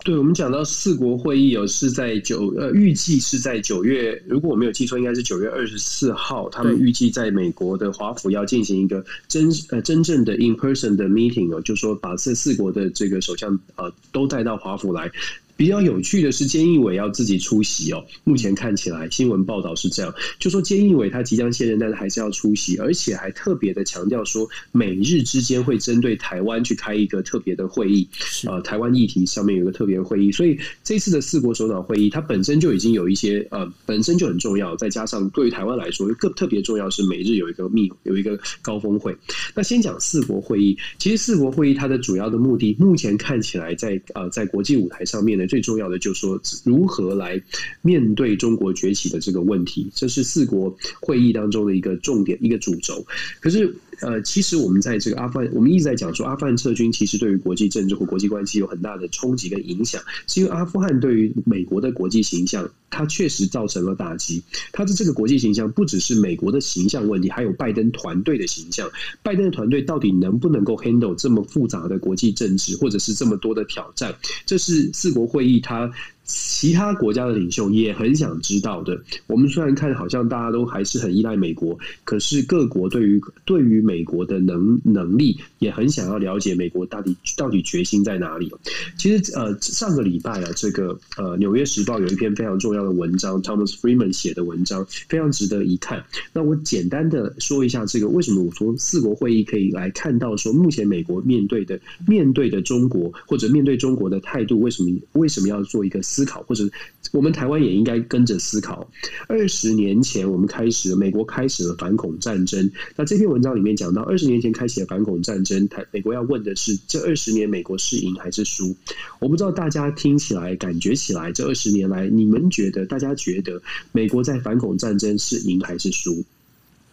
对，我们讲到四国会议有是在九呃，预计是在九月，如果我没有记错，应该是九月二十四号，他们预计在美国的华府要进行一个真呃真正的 in person 的 meeting 哦，就是说把这四国的这个首相呃都带到华府来。比较有趣的是，菅义伟要自己出席哦。目前看起来新闻报道是这样，就说菅义伟他即将卸任，但是还是要出席，而且还特别的强调说，美日之间会针对台湾去开一个特别的会议，呃，台湾议题上面有个特别的会议。所以这次的四国首脑会议，它本身就已经有一些呃，本身就很重要，再加上对于台湾来说，更特别重要是美日有一个密有一个高峰会。那先讲四国会议，其实四国会议它的主要的目的，目前看起来在呃在国际舞台上面呢。最重要的就是说，如何来面对中国崛起的这个问题，这是四国会议当中的一个重点，一个主轴。可是。呃，其实我们在这个阿富汗，我们一直在讲说，阿富汗撤军其实对于国际政治或国际关系有很大的冲击跟影响，是因为阿富汗对于美国的国际形象，它确实造成了打击。它的这个国际形象不只是美国的形象问题，还有拜登团队的形象。拜登的团队到底能不能够 handle 这么复杂的国际政治，或者是这么多的挑战？这是四国会议它。其他国家的领袖也很想知道的。我们虽然看好像大家都还是很依赖美国，可是各国对于对于美国的能能力也很想要了解美国到底到底决心在哪里。其实呃，上个礼拜啊，这个呃，《纽约时报》有一篇非常重要的文章，Thomas Freeman 写的文章非常值得一看。那我简单的说一下这个为什么我从四国会议可以来看到说目前美国面对的面对的中国或者面对中国的态度，为什么为什么要做一个思考，或者我们台湾也应该跟着思考。二十年前我们开始，美国开始了反恐战争。那这篇文章里面讲到，二十年前开启了反恐战争，台美国要问的是，这二十年美国是赢还是输？我不知道大家听起来感觉起来，这二十年来你们觉得，大家觉得美国在反恐战争是赢还是输？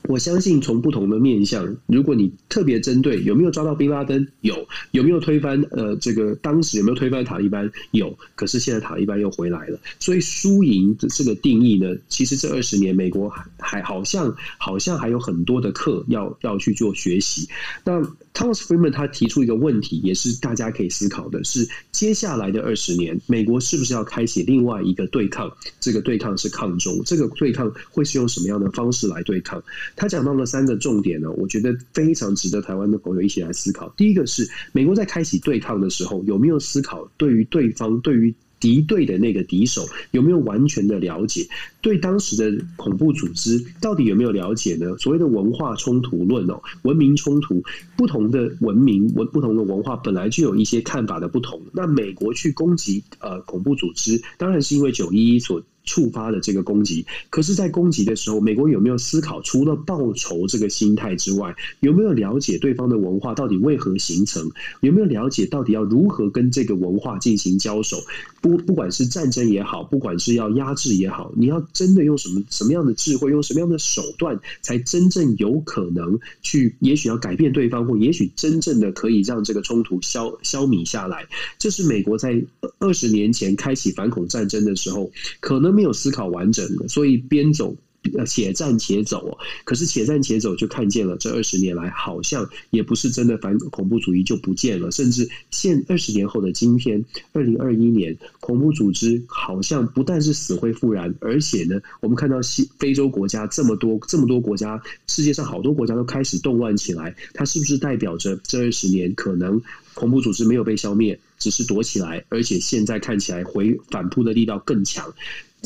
我相信从不同的面向，如果你特别针对有没有抓到宾拉登，有，有没有推翻呃这个当时有没有推翻塔利班，有，可是现在塔利班又回来了，所以输赢的这个定义呢，其实这二十年美国还还好像好像还有很多的课要要去做学习。那 Thomas Friedman 他提出一个问题，也是大家可以思考的，是接下来的二十年，美国是不是要开启另外一个对抗？这个对抗是抗中，这个对抗会是用什么样的方式来对抗？他讲到了三个重点呢，我觉得非常值得台湾的朋友一起来思考。第一个是美国在开启对抗的时候，有没有思考对于对方对于敌对的那个敌手有没有完全的了解？对当时的恐怖组织到底有没有了解呢？所谓的文化冲突论哦，文明冲突，不同的文明文不同的文化本来就有一些看法的不同。那美国去攻击呃恐怖组织，当然是因为九一一所。触发的这个攻击，可是，在攻击的时候，美国有没有思考，除了报仇这个心态之外，有没有了解对方的文化到底为何形成？有没有了解到底要如何跟这个文化进行交手？不，不管是战争也好，不管是要压制也好，你要真的用什么什么样的智慧，用什么样的手段，才真正有可能去，也许要改变对方，或也许真正的可以让这个冲突消消弭下来。这是美国在二十年前开启反恐战争的时候，可能。没有思考完整的，所以边走且战且走。可是且战且走，就看见了这二十年来，好像也不是真的反恐怖主义就不见了。甚至现二十年后的今天，二零二一年，恐怖组织好像不但是死灰复燃，而且呢，我们看到西非洲国家这么多这么多国家，世界上好多国家都开始动乱起来。它是不是代表着这二十年可能恐怖组织没有被消灭，只是躲起来，而且现在看起来回反扑的力道更强？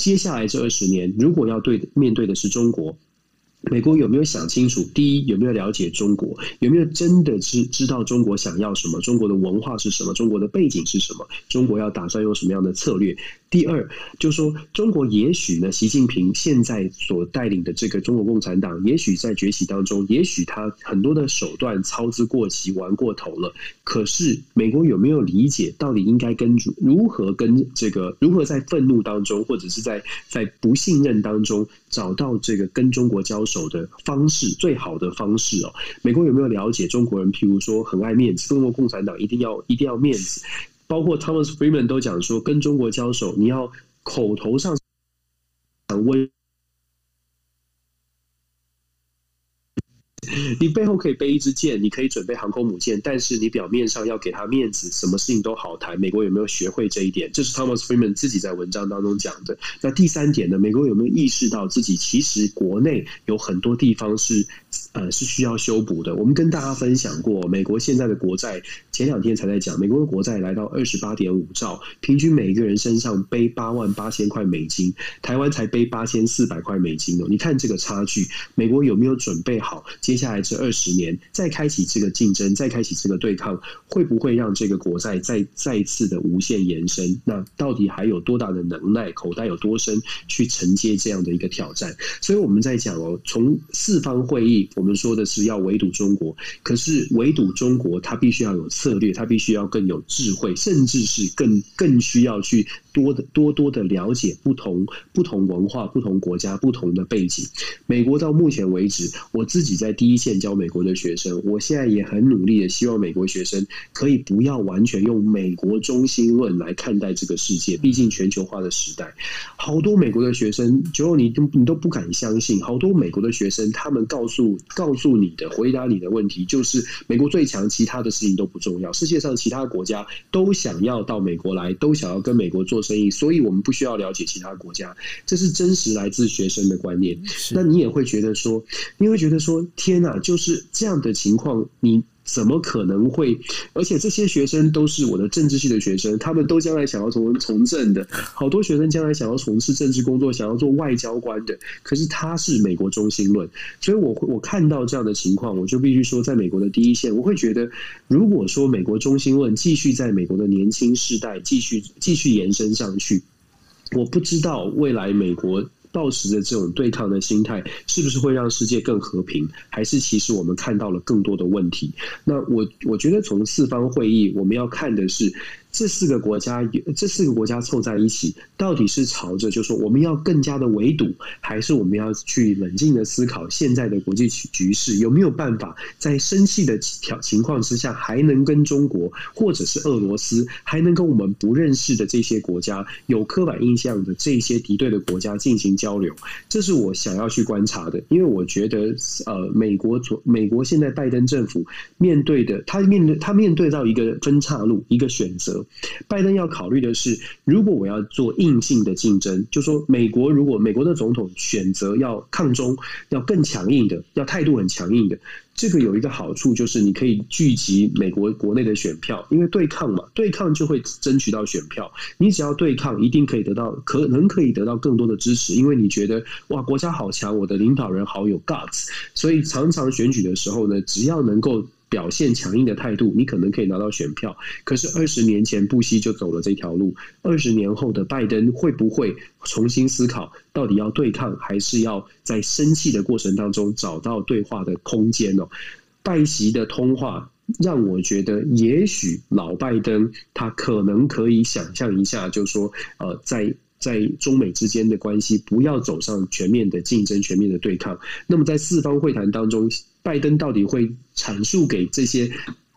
接下来这二十年，如果要对面对的是中国。美国有没有想清楚？第一，有没有了解中国？有没有真的知知道中国想要什么？中国的文化是什么？中国的背景是什么？中国要打算用什么样的策略？第二，就说中国也许呢，习近平现在所带领的这个中国共产党，也许在崛起当中，也许他很多的手段操之过急，玩过头了。可是美国有没有理解，到底应该跟如何跟这个如何在愤怒当中，或者是在在不信任当中，找到这个跟中国交手的方式，最好的方式哦，美国有没有了解中国人？譬如说很爱面子，中国共产党一定要一定要面子，包括 Thomas Friedman 都讲说，跟中国交手，你要口头上很温。你背后可以背一支箭，你可以准备航空母舰，但是你表面上要给他面子，什么事情都好谈。美国有没有学会这一点？这是 Thomas Friedman 自己在文章当中讲的。那第三点呢？美国有没有意识到自己其实国内有很多地方是呃是需要修补的？我们跟大家分享过，美国现在的国债前两天才在讲，美国的国债来到二十八点五兆，平均每一个人身上背八万八千块美金，台湾才背八千四百块美金哦。你看这个差距，美国有没有准备好？接下来这二十年再开启这个竞争，再开启这个对抗，会不会让这个国债再再次的无限延伸？那到底还有多大的能耐，口袋有多深，去承接这样的一个挑战？所以我们在讲哦，从四方会议，我们说的是要围堵中国，可是围堵中国，它必须要有策略，它必须要更有智慧，甚至是更更需要去多的多多的了解不同不同文化、不同国家、不同的背景。美国到目前为止，我自己在。第一线教美国的学生，我现在也很努力的，希望美国学生可以不要完全用美国中心论来看待这个世界。毕竟全球化的时代，好多美国的学生，就你都你都不敢相信，好多美国的学生，他们告诉告诉你的、回答你的问题就是美国最强，其他的事情都不重要。世界上其他国家都想要到美国来，都想要跟美国做生意，所以我们不需要了解其他国家。这是真实来自学生的观念。那你也会觉得说，你会觉得说，天哪，就是这样的情况，你。怎么可能会？而且这些学生都是我的政治系的学生，他们都将来想要从从政的，好多学生将来想要从事政治工作，想要做外交官的。可是他是美国中心论，所以我会我看到这样的情况，我就必须说，在美国的第一线，我会觉得，如果说美国中心论继续在美国的年轻世代继续继续延伸上去，我不知道未来美国。抱持着这种对抗的心态，是不是会让世界更和平？还是其实我们看到了更多的问题？那我我觉得从四方会议，我们要看的是。这四个国家，这四个国家凑在一起，到底是朝着就是说我们要更加的围堵，还是我们要去冷静的思考现在的国际局势有没有办法在生气的条情况之下，还能跟中国或者是俄罗斯，还能跟我们不认识的这些国家有刻板印象的这些敌对的国家进行交流？这是我想要去观察的，因为我觉得，呃，美国左美国现在拜登政府面对的，他面对他面对到一个分岔路，一个选择。拜登要考虑的是，如果我要做硬性的竞争，就说美国如果美国的总统选择要抗中，要更强硬的，要态度很强硬的，这个有一个好处就是你可以聚集美国国内的选票，因为对抗嘛，对抗就会争取到选票。你只要对抗，一定可以得到，可能可以得到更多的支持，因为你觉得哇，国家好强，我的领导人好有 guts，所以常常选举的时候呢，只要能够。表现强硬的态度，你可能可以拿到选票。可是二十年前布希就走了这条路，二十年后的拜登会不会重新思考，到底要对抗，还是要在生气的过程当中找到对话的空间呢？拜习的通话让我觉得，也许老拜登他可能可以想象一下，就是说，呃，在。在中美之间的关系不要走上全面的竞争、全面的对抗。那么在四方会谈当中，拜登到底会阐述给这些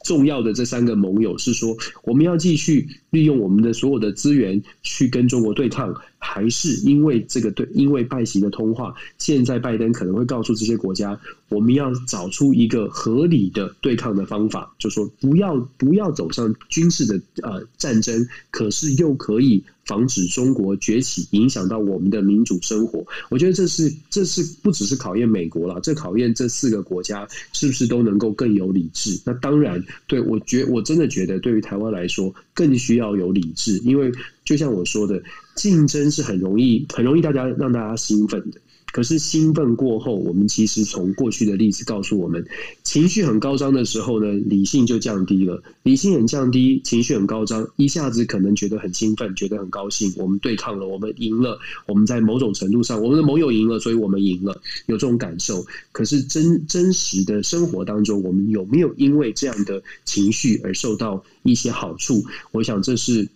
重要的这三个盟友是说，我们要继续利用我们的所有的资源去跟中国对抗，还是因为这个对，因为拜习的通话，现在拜登可能会告诉这些国家，我们要找出一个合理的对抗的方法，就说不要不要走上军事的呃战争，可是又可以。防止中国崛起，影响到我们的民主生活。我觉得这是这是不只是考验美国了，这考验这四个国家是不是都能够更有理智。那当然，对，我觉我真的觉得，对于台湾来说，更需要有理智，因为就像我说的，竞争是很容易很容易大家让大家兴奋的。可是兴奋过后，我们其实从过去的例子告诉我们，情绪很高涨的时候呢，理性就降低了。理性很降低，情绪很高涨，一下子可能觉得很兴奋，觉得很高兴，我们对抗了，我们赢了，我们在某种程度上，我们的盟友赢了，所以我们赢了，有这种感受。可是真真实的生活当中，我们有没有因为这样的情绪而受到一些好处？我想这是。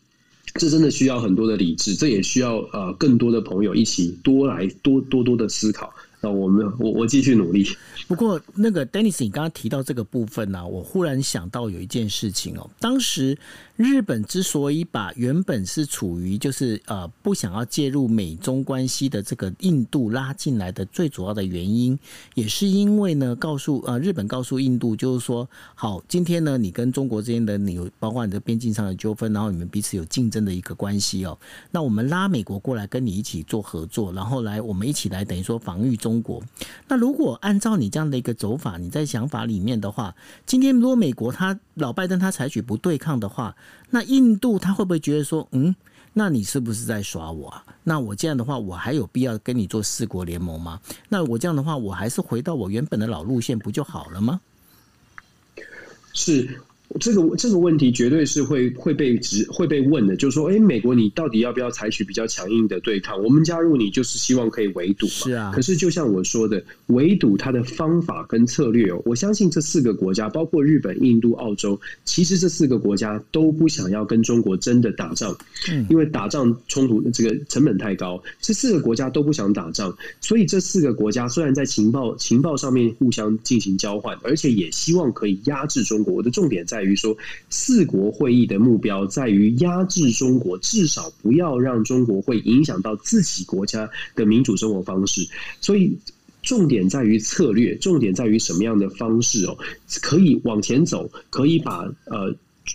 这真的需要很多的理智，这也需要呃更多的朋友一起多来多多多的思考。那我们我我继续努力。不过那个 Dennis，你刚刚提到这个部分呢、我忽然想到有一件事情哦，当时。日本之所以把原本是处于就是呃不想要介入美中关系的这个印度拉进来的最主要的原因，也是因为呢，告诉呃日本告诉印度，就是说，好，今天呢你跟中国之间的你有包括你的边境上的纠纷，然后你们彼此有竞争的一个关系哦，那我们拉美国过来跟你一起做合作，然后来我们一起来等于说防御中国。那如果按照你这样的一个走法，你在想法里面的话，今天如果美国他老拜登他采取不对抗的话，那印度他会不会觉得说，嗯，那你是不是在耍我啊？那我这样的话，我还有必要跟你做四国联盟吗？那我这样的话，我还是回到我原本的老路线不就好了吗？是。这个这个问题绝对是会会被直会被问的，就是说，哎，美国你到底要不要采取比较强硬的对抗？我们加入你就是希望可以围堵嘛。是啊。可是就像我说的，围堵它的方法跟策略哦，我相信这四个国家，包括日本、印度、澳洲，其实这四个国家都不想要跟中国真的打仗，嗯，因为打仗冲突这个成本太高，这四个国家都不想打仗，所以这四个国家虽然在情报情报上面互相进行交换，而且也希望可以压制中国。我的重点在。在于说，四国会议的目标在于压制中国，至少不要让中国会影响到自己国家的民主生活方式。所以，重点在于策略，重点在于什么样的方式哦，可以往前走，可以把呃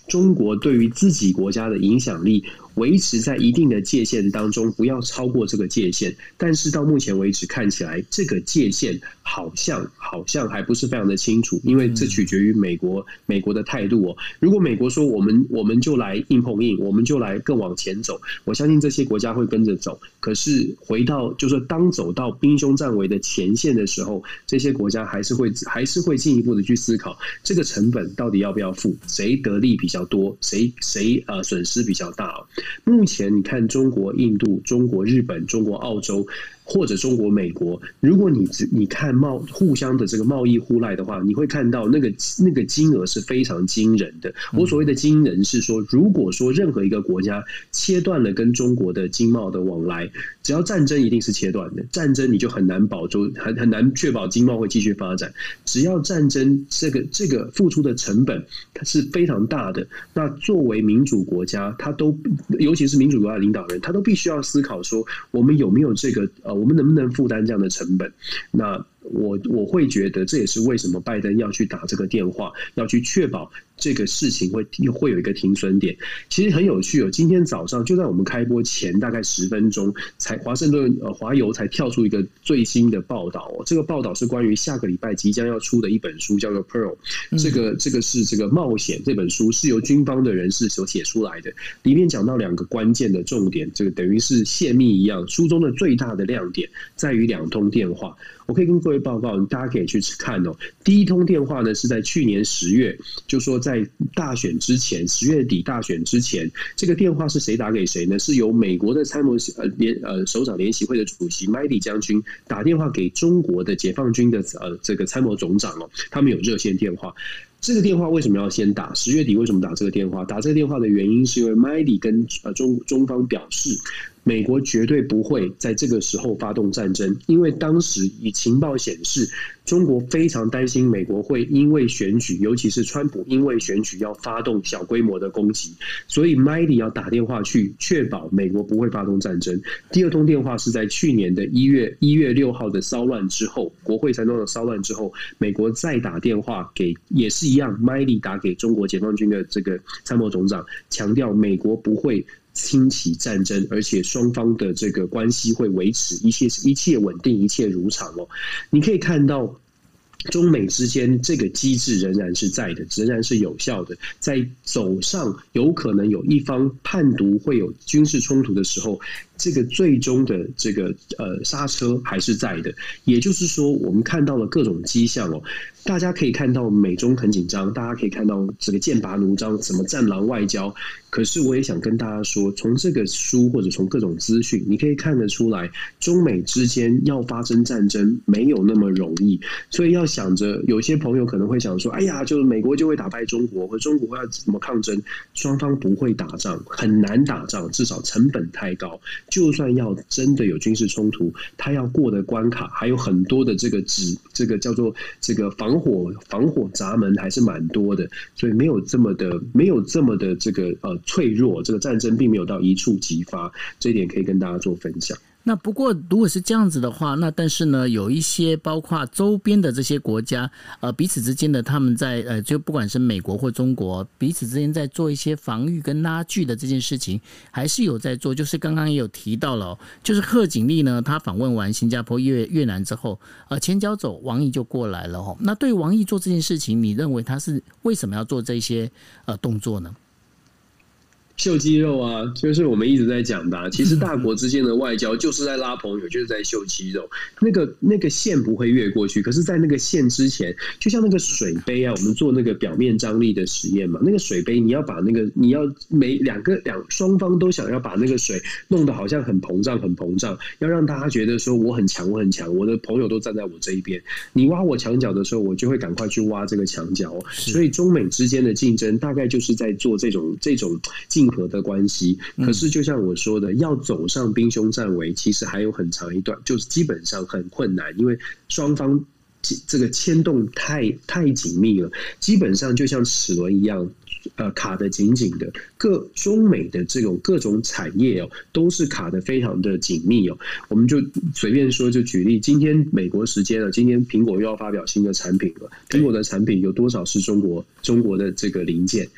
中国对于自己国家的影响力。维持在一定的界限当中，不要超过这个界限。但是到目前为止，看起来这个界限好像好像还不是非常的清楚，因为这取决于美国美国的态度哦。如果美国说我们我们就来硬碰硬，我们就来更往前走，我相信这些国家会跟着走。可是回到就是当走到兵凶战危的前线的时候，这些国家还是会还是会进一步的去思考这个成本到底要不要付，谁得利比较多，谁谁呃损失比较大。目前你看，中国、印度、中国、日本、中国、澳洲。或者中国、美国，如果你只你看贸互相的这个贸易互赖的话，你会看到那个那个金额是非常惊人的。我所谓的惊人是说，如果说任何一个国家切断了跟中国的经贸的往来，只要战争一定是切断的，战争你就很难保住，很很难确保经贸会继续发展。只要战争这个这个付出的成本它是非常大的，那作为民主国家，他都尤其是民主国家的领导人，他都必须要思考说，我们有没有这个呃。我们能不能负担这样的成本？那我我会觉得这也是为什么拜登要去打这个电话，要去确保这个事情会会有一个停损点。其实很有趣哦，今天早上就在我们开播前大概十分钟，才华盛顿呃华邮才跳出一个最新的报道哦。这个报道是关于下个礼拜即将要出的一本书，叫做《Pearl》。这个这个是这个冒险这本书是由军方的人士所写出来的，里面讲到两个关键的重点，这个等于是泄密一样。书中的最大的亮点在于两通电话。我可以跟各位报告，大家可以去看哦。第一通电话呢，是在去年十月，就说在大选之前，十月底大选之前，这个电话是谁打给谁呢？是由美国的参谋呃联呃首长联席会的主席麦迪将军打电话给中国的解放军的呃这个参谋总长哦，他们有热线电话。这个电话为什么要先打？十月底为什么打这个电话？打这个电话的原因是因为麦迪跟呃中中方表示。美国绝对不会在这个时候发动战争，因为当时以情报显示，中国非常担心美国会因为选举，尤其是川普因为选举要发动小规模的攻击，所以麦迪要打电话去确保美国不会发动战争。第二通电话是在去年的一月一月六号的骚乱之后，国会山庄的骚乱之后，美国再打电话给，也是一样，麦迪打给中国解放军的这个参谋总长，强调美国不会。兴起战争，而且双方的这个关系会维持一切一切稳定，一切如常哦。你可以看到，中美之间这个机制仍然是在的，仍然是有效的。在走上有可能有一方叛独会有军事冲突的时候。这个最终的这个呃刹车还是在的，也就是说，我们看到了各种迹象哦。大家可以看到美中很紧张，大家可以看到这个剑拔弩张，什么战狼外交。可是我也想跟大家说，从这个书或者从各种资讯，你可以看得出来，中美之间要发生战争没有那么容易。所以要想着，有些朋友可能会想说：“哎呀，就是美国就会打败中国，和中国要怎么抗争？”双方不会打仗，很难打仗，至少成本太高。就算要真的有军事冲突，他要过的关卡还有很多的这个指，这个叫做这个防火防火闸门还是蛮多的，所以没有这么的没有这么的这个呃脆弱，这个战争并没有到一触即发，这一点可以跟大家做分享。那不过，如果是这样子的话，那但是呢，有一些包括周边的这些国家，呃，彼此之间的他们在呃，就不管是美国或中国，彼此之间在做一些防御跟拉锯的这件事情，还是有在做。就是刚刚也有提到了，就是贺锦丽呢，她访问完新加坡、越越南之后，呃，前脚走，王毅就过来了哈。那对王毅做这件事情，你认为他是为什么要做这些呃动作呢？秀肌肉啊，就是我们一直在讲的。(laughs) 其实大国之间的外交就是在拉朋友，就是在秀肌肉。那个那个线不会越过去，可是，在那个线之前，就像那个水杯啊，我们做那个表面张力的实验嘛。那个水杯，你要把那个，你要每两个两双方都想要把那个水弄得好像很膨胀，很膨胀，要让大家觉得说我很强，我很强，我的朋友都站在我这一边。你挖我墙角的时候，我就会赶快去挖这个墙角。所以，中美之间的竞争大概就是在做这种这种竞。和的关系，可是就像我说的，要走上兵凶战危，其实还有很长一段，就是基本上很困难，因为双方这个牵动太太紧密了，基本上就像齿轮一样。呃卡得紧紧的，各中美的这种各种产业哦，都是卡得非常的紧密哦。我们就随便说，就举例，今天美国时间了，今天苹果又要发表新的产品了。苹果的产品有多少是中国中国的这个零件？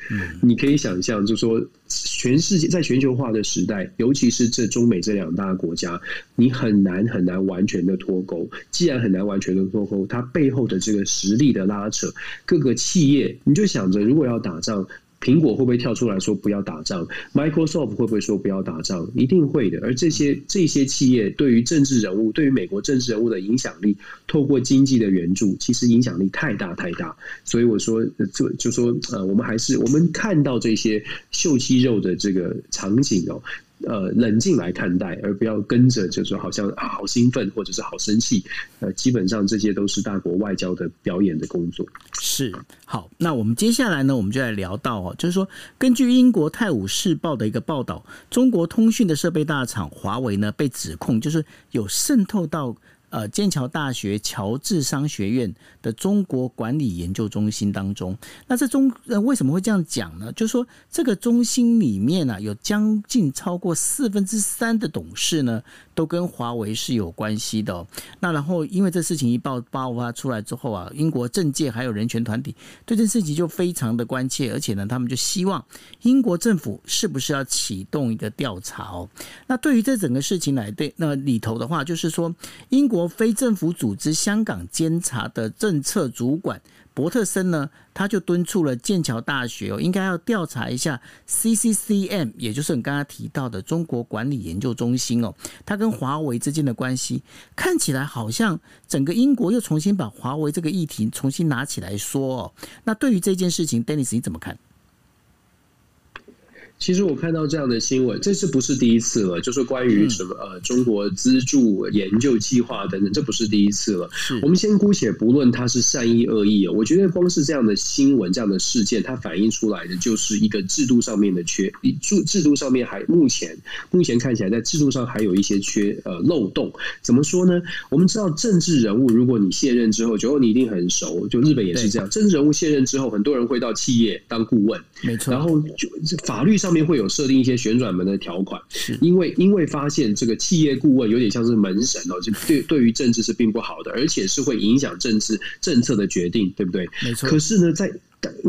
你可以想象，就说全世界在全球化的时代，尤其是这中美这两大国家，你很难很难完全的脱钩。既然很难完全的脱钩，它背后的这个实力的拉扯，各个企业，你就想着，如果要打仗。苹果会不会跳出来说不要打仗？Microsoft 会不会说不要打仗？一定会的。而这些这些企业对于政治人物，对于美国政治人物的影响力，透过经济的援助，其实影响力太大太大。所以我说，就就说呃，我们还是我们看到这些秀肌肉的这个场景哦。呃，冷静来看待，而不要跟着就是说好像好兴奋或者是好生气。呃，基本上这些都是大国外交的表演的工作。是好，那我们接下来呢，我们就来聊到哦，就是说，根据英国《泰晤士报》的一个报道，中国通讯的设备大厂华为呢，被指控就是有渗透到。呃，剑桥大学乔治商学院的中国管理研究中心当中，那这中呃为什么会这样讲呢？就是说这个中心里面呢、啊，有将近超过四分之三的董事呢，都跟华为是有关系的、哦。那然后因为这事情一爆爆发出来之后啊，英国政界还有人权团体对这事情就非常的关切，而且呢，他们就希望英国政府是不是要启动一个调查哦？那对于这整个事情来对那里头的话，就是说英国。非政府组织香港监察的政策主管伯特森呢，他就敦促了剑桥大学哦，应该要调查一下 CCCM，也就是你刚刚提到的中国管理研究中心哦，他跟华为之间的关系看起来好像整个英国又重新把华为这个议题重新拿起来说哦。那对于这件事情，Dennis 你怎么看？其实我看到这样的新闻，这是不是第一次了？就是关于什么呃，中国资助研究计划等等，这不是第一次了。我们先姑且不论它是善意恶意，我觉得光是这样的新闻、这样的事件，它反映出来的就是一个制度上面的缺，制制度上面还目前目前看起来在制度上还有一些缺呃漏洞。怎么说呢？我们知道政治人物，如果你卸任之后，觉得你一定很熟，就日本也是这样，政治人物卸任之后，很多人会到企业当顾问，没错，然后就法律上。上面会有设定一些旋转门的条款，因为因为发现这个企业顾问有点像是门神哦，就对对于政治是并不好的，而且是会影响政治政策的决定，对不对？没错。可是呢，在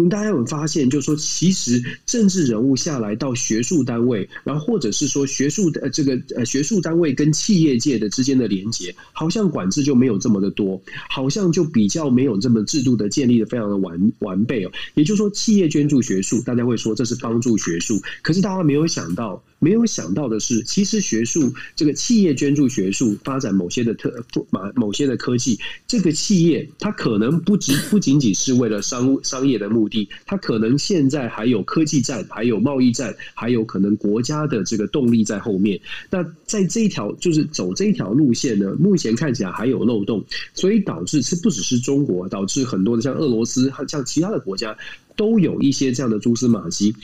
大家有发现，就是说，其实政治人物下来到学术单位，然后或者是说学术的这个呃学术单位跟企业界的之间的连接，好像管制就没有这么的多，好像就比较没有这么制度的建立的非常的完完备哦。也就是说，企业捐助学术，大家会说这是帮助学术，可是大家没有想到。没有想到的是，其实学术这个企业捐助学术发展某些的特某某些的科技，这个企业它可能不只 (laughs) 不仅仅是为了商商业的目的，它可能现在还有科技战，还有贸易战，还有可能国家的这个动力在后面。那在这一条就是走这一条路线呢，目前看起来还有漏洞，所以导致是不只是中国，导致很多的像俄罗斯和像其他的国家都有一些这样的蛛丝马迹。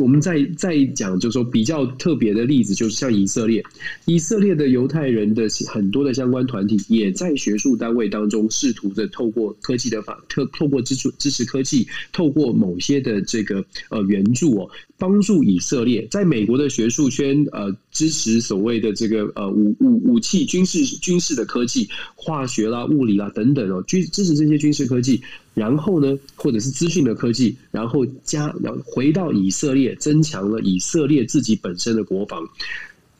我们再再讲，就是说比较特别的例子，就是像以色列，以色列的犹太人的很多的相关团体，也在学术单位当中试图的透过科技的法，特透过支持支持科技，透过某些的这个呃援助哦，帮助以色列在美国的学术圈呃支持所谓的这个呃武武武器军事军事的科技，化学啦、物理啦等等哦，军支持这些军事科技。然后呢，或者是资讯的科技，然后加，然后回到以色列，增强了以色列自己本身的国防。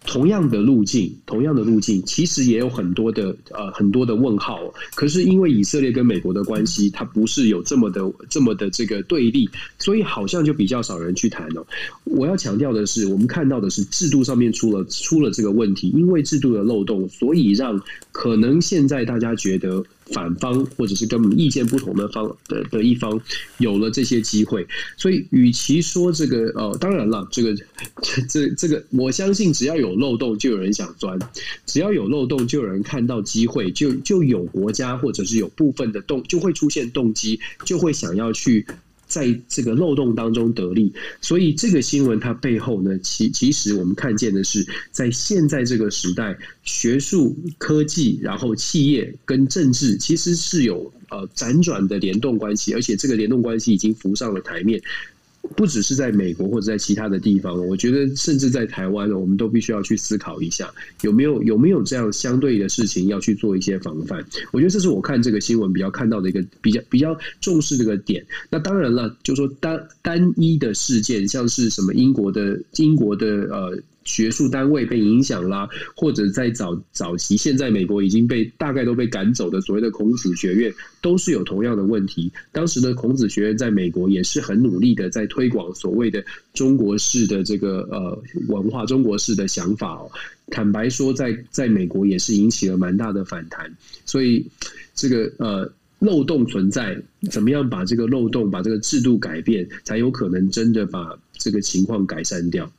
同样的路径，同样的路径，其实也有很多的呃很多的问号。可是因为以色列跟美国的关系，它不是有这么的这么的这个对立，所以好像就比较少人去谈了。我要强调的是，我们看到的是制度上面出了出了这个问题，因为制度的漏洞，所以让可能现在大家觉得。反方或者是跟我们意见不同的方的的一方有了这些机会，所以与其说这个呃，当然了，这个 (laughs) 这这个，我相信只要有漏洞，就有人想钻；只要有漏洞，就有人看到机会，就就有国家或者是有部分的动，就会出现动机，就会想要去。在这个漏洞当中得利，所以这个新闻它背后呢，其其实我们看见的是，在现在这个时代，学术、科技，然后企业跟政治，其实是有呃辗转的联动关系，而且这个联动关系已经浮上了台面。不只是在美国或者在其他的地方，我觉得甚至在台湾呢，我们都必须要去思考一下，有没有有没有这样相对的事情要去做一些防范。我觉得这是我看这个新闻比较看到的一个比较比较重视这个点。那当然了，就说单单一的事件，像是什么英国的英国的呃。学术单位被影响啦，或者在早早期，现在美国已经被大概都被赶走的所谓的孔子学院，都是有同样的问题。当时的孔子学院在美国也是很努力的在推广所谓的中国式的这个呃文化、中国式的想法哦。坦白说，在在美国也是引起了蛮大的反弹。所以这个呃漏洞存在，怎么样把这个漏洞、把这个制度改变，才有可能真的把这个情况改善掉。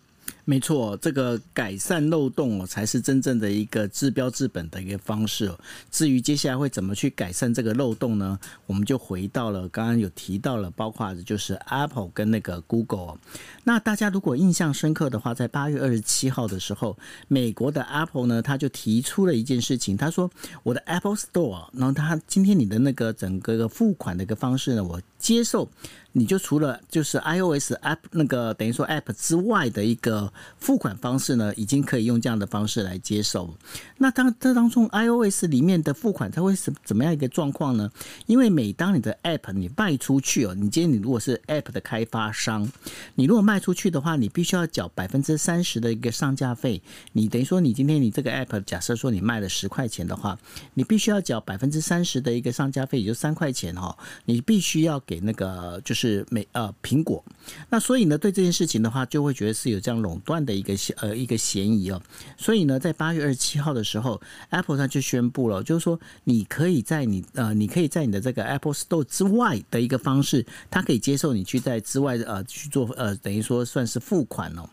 没错，这个改善漏洞哦，才是真正的一个治标治本的一个方式哦。至于接下来会怎么去改善这个漏洞呢？我们就回到了刚刚有提到了，包括就是 Apple 跟那个 Google。那大家如果印象深刻的话，在八月二十七号的时候，美国的 Apple 呢，他就提出了一件事情，他说我的 Apple Store，然后他今天你的那个整个个付款的一个方式呢，我接受。你就除了就是 iOS app 那个等于说 app 之外的一个付款方式呢，已经可以用这样的方式来接受。那当这当中 iOS 里面的付款它会是怎么样一个状况呢？因为每当你的 app 你卖出去哦，你今天你如果是 app 的开发商，你如果卖出去的话，你必须要缴百分之三十的一个上架费。你等于说你今天你这个 app 假设说你卖了十块钱的话，你必须要缴百分之三十的一个上架费，也就三块钱哈。你必须要给那个就是。美呃苹果，那所以呢，对这件事情的话，就会觉得是有这样垄断的一个呃一个嫌疑哦。所以呢，在八月二十七号的时候，Apple 它就宣布了，就是说你可以在你呃你可以在你的这个 Apple Store 之外的一个方式，它可以接受你去在之外呃去做呃等于说算是付款哦。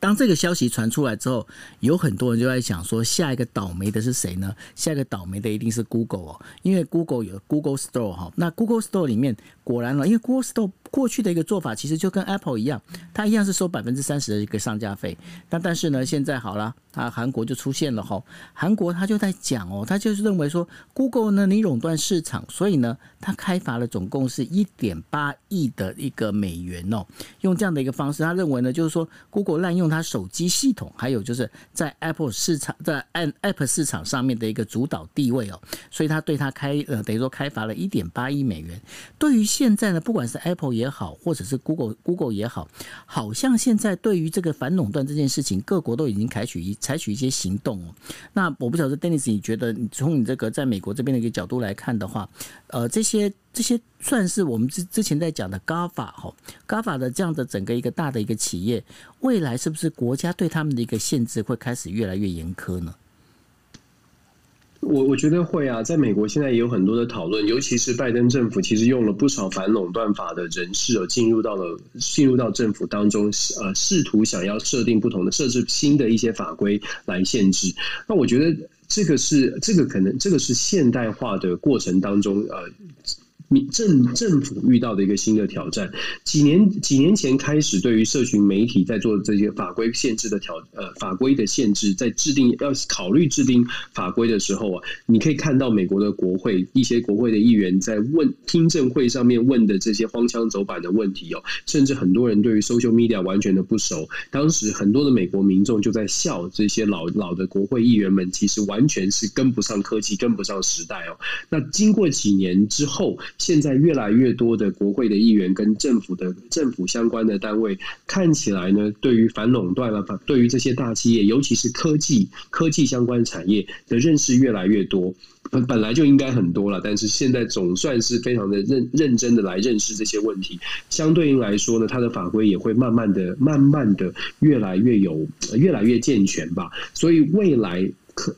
当这个消息传出来之后，有很多人就在想说，下一个倒霉的是谁呢？下一个倒霉的一定是 Google 哦，因为 Google 有 Google Store 哈，那 Google Store 里面果然了，因为 Google Store 过去的一个做法其实就跟 Apple 一样，它一样是收百分之三十的一个上架费，但但是呢，现在好了。啊，韩国就出现了哈，韩国他就在讲哦，他就是认为说，Google 呢，你垄断市场，所以呢，他开罚了总共是一点八亿的一个美元哦，用这样的一个方式，他认为呢，就是说，Google 滥用他手机系统，还有就是在 Apple 市场在 App 市场上面的一个主导地位哦，所以他对他开呃等于说开罚了一点八亿美元。对于现在呢，不管是 Apple 也好，或者是 Google Google 也好，好像现在对于这个反垄断这件事情，各国都已经采取一。采取一些行动哦。那我不晓得，Dennis，你觉得你从你这个在美国这边的一个角度来看的话，呃，这些这些算是我们之之前在讲的 GAFA 哈，GAFA 的这样的整个一个大的一个企业，未来是不是国家对他们的一个限制会开始越来越严苛呢？我我觉得会啊，在美国现在也有很多的讨论，尤其是拜登政府其实用了不少反垄断法的人士哦，进入到了进入到政府当中，呃，试图想要设定不同的设置新的一些法规来限制。那我觉得这个是这个可能这个是现代化的过程当中呃。政政府遇到的一个新的挑战，几年几年前开始，对于社群媒体在做这些法规限制的挑呃法规的限制，在制定要考虑制定法规的时候啊，你可以看到美国的国会一些国会的议员在问听证会上面问的这些荒腔走板的问题哦，甚至很多人对于 social media 完全的不熟，当时很多的美国民众就在笑这些老老的国会议员们，其实完全是跟不上科技，跟不上时代哦。那经过几年之后。现在越来越多的国会的议员跟政府的政府相关的单位，看起来呢，对于反垄断了，对于这些大企业，尤其是科技科技相关产业的认识越来越多。本本来就应该很多了，但是现在总算是非常的认认真的来认识这些问题。相对应来说呢，它的法规也会慢慢的、慢慢的越来越有、越来越健全吧。所以未来。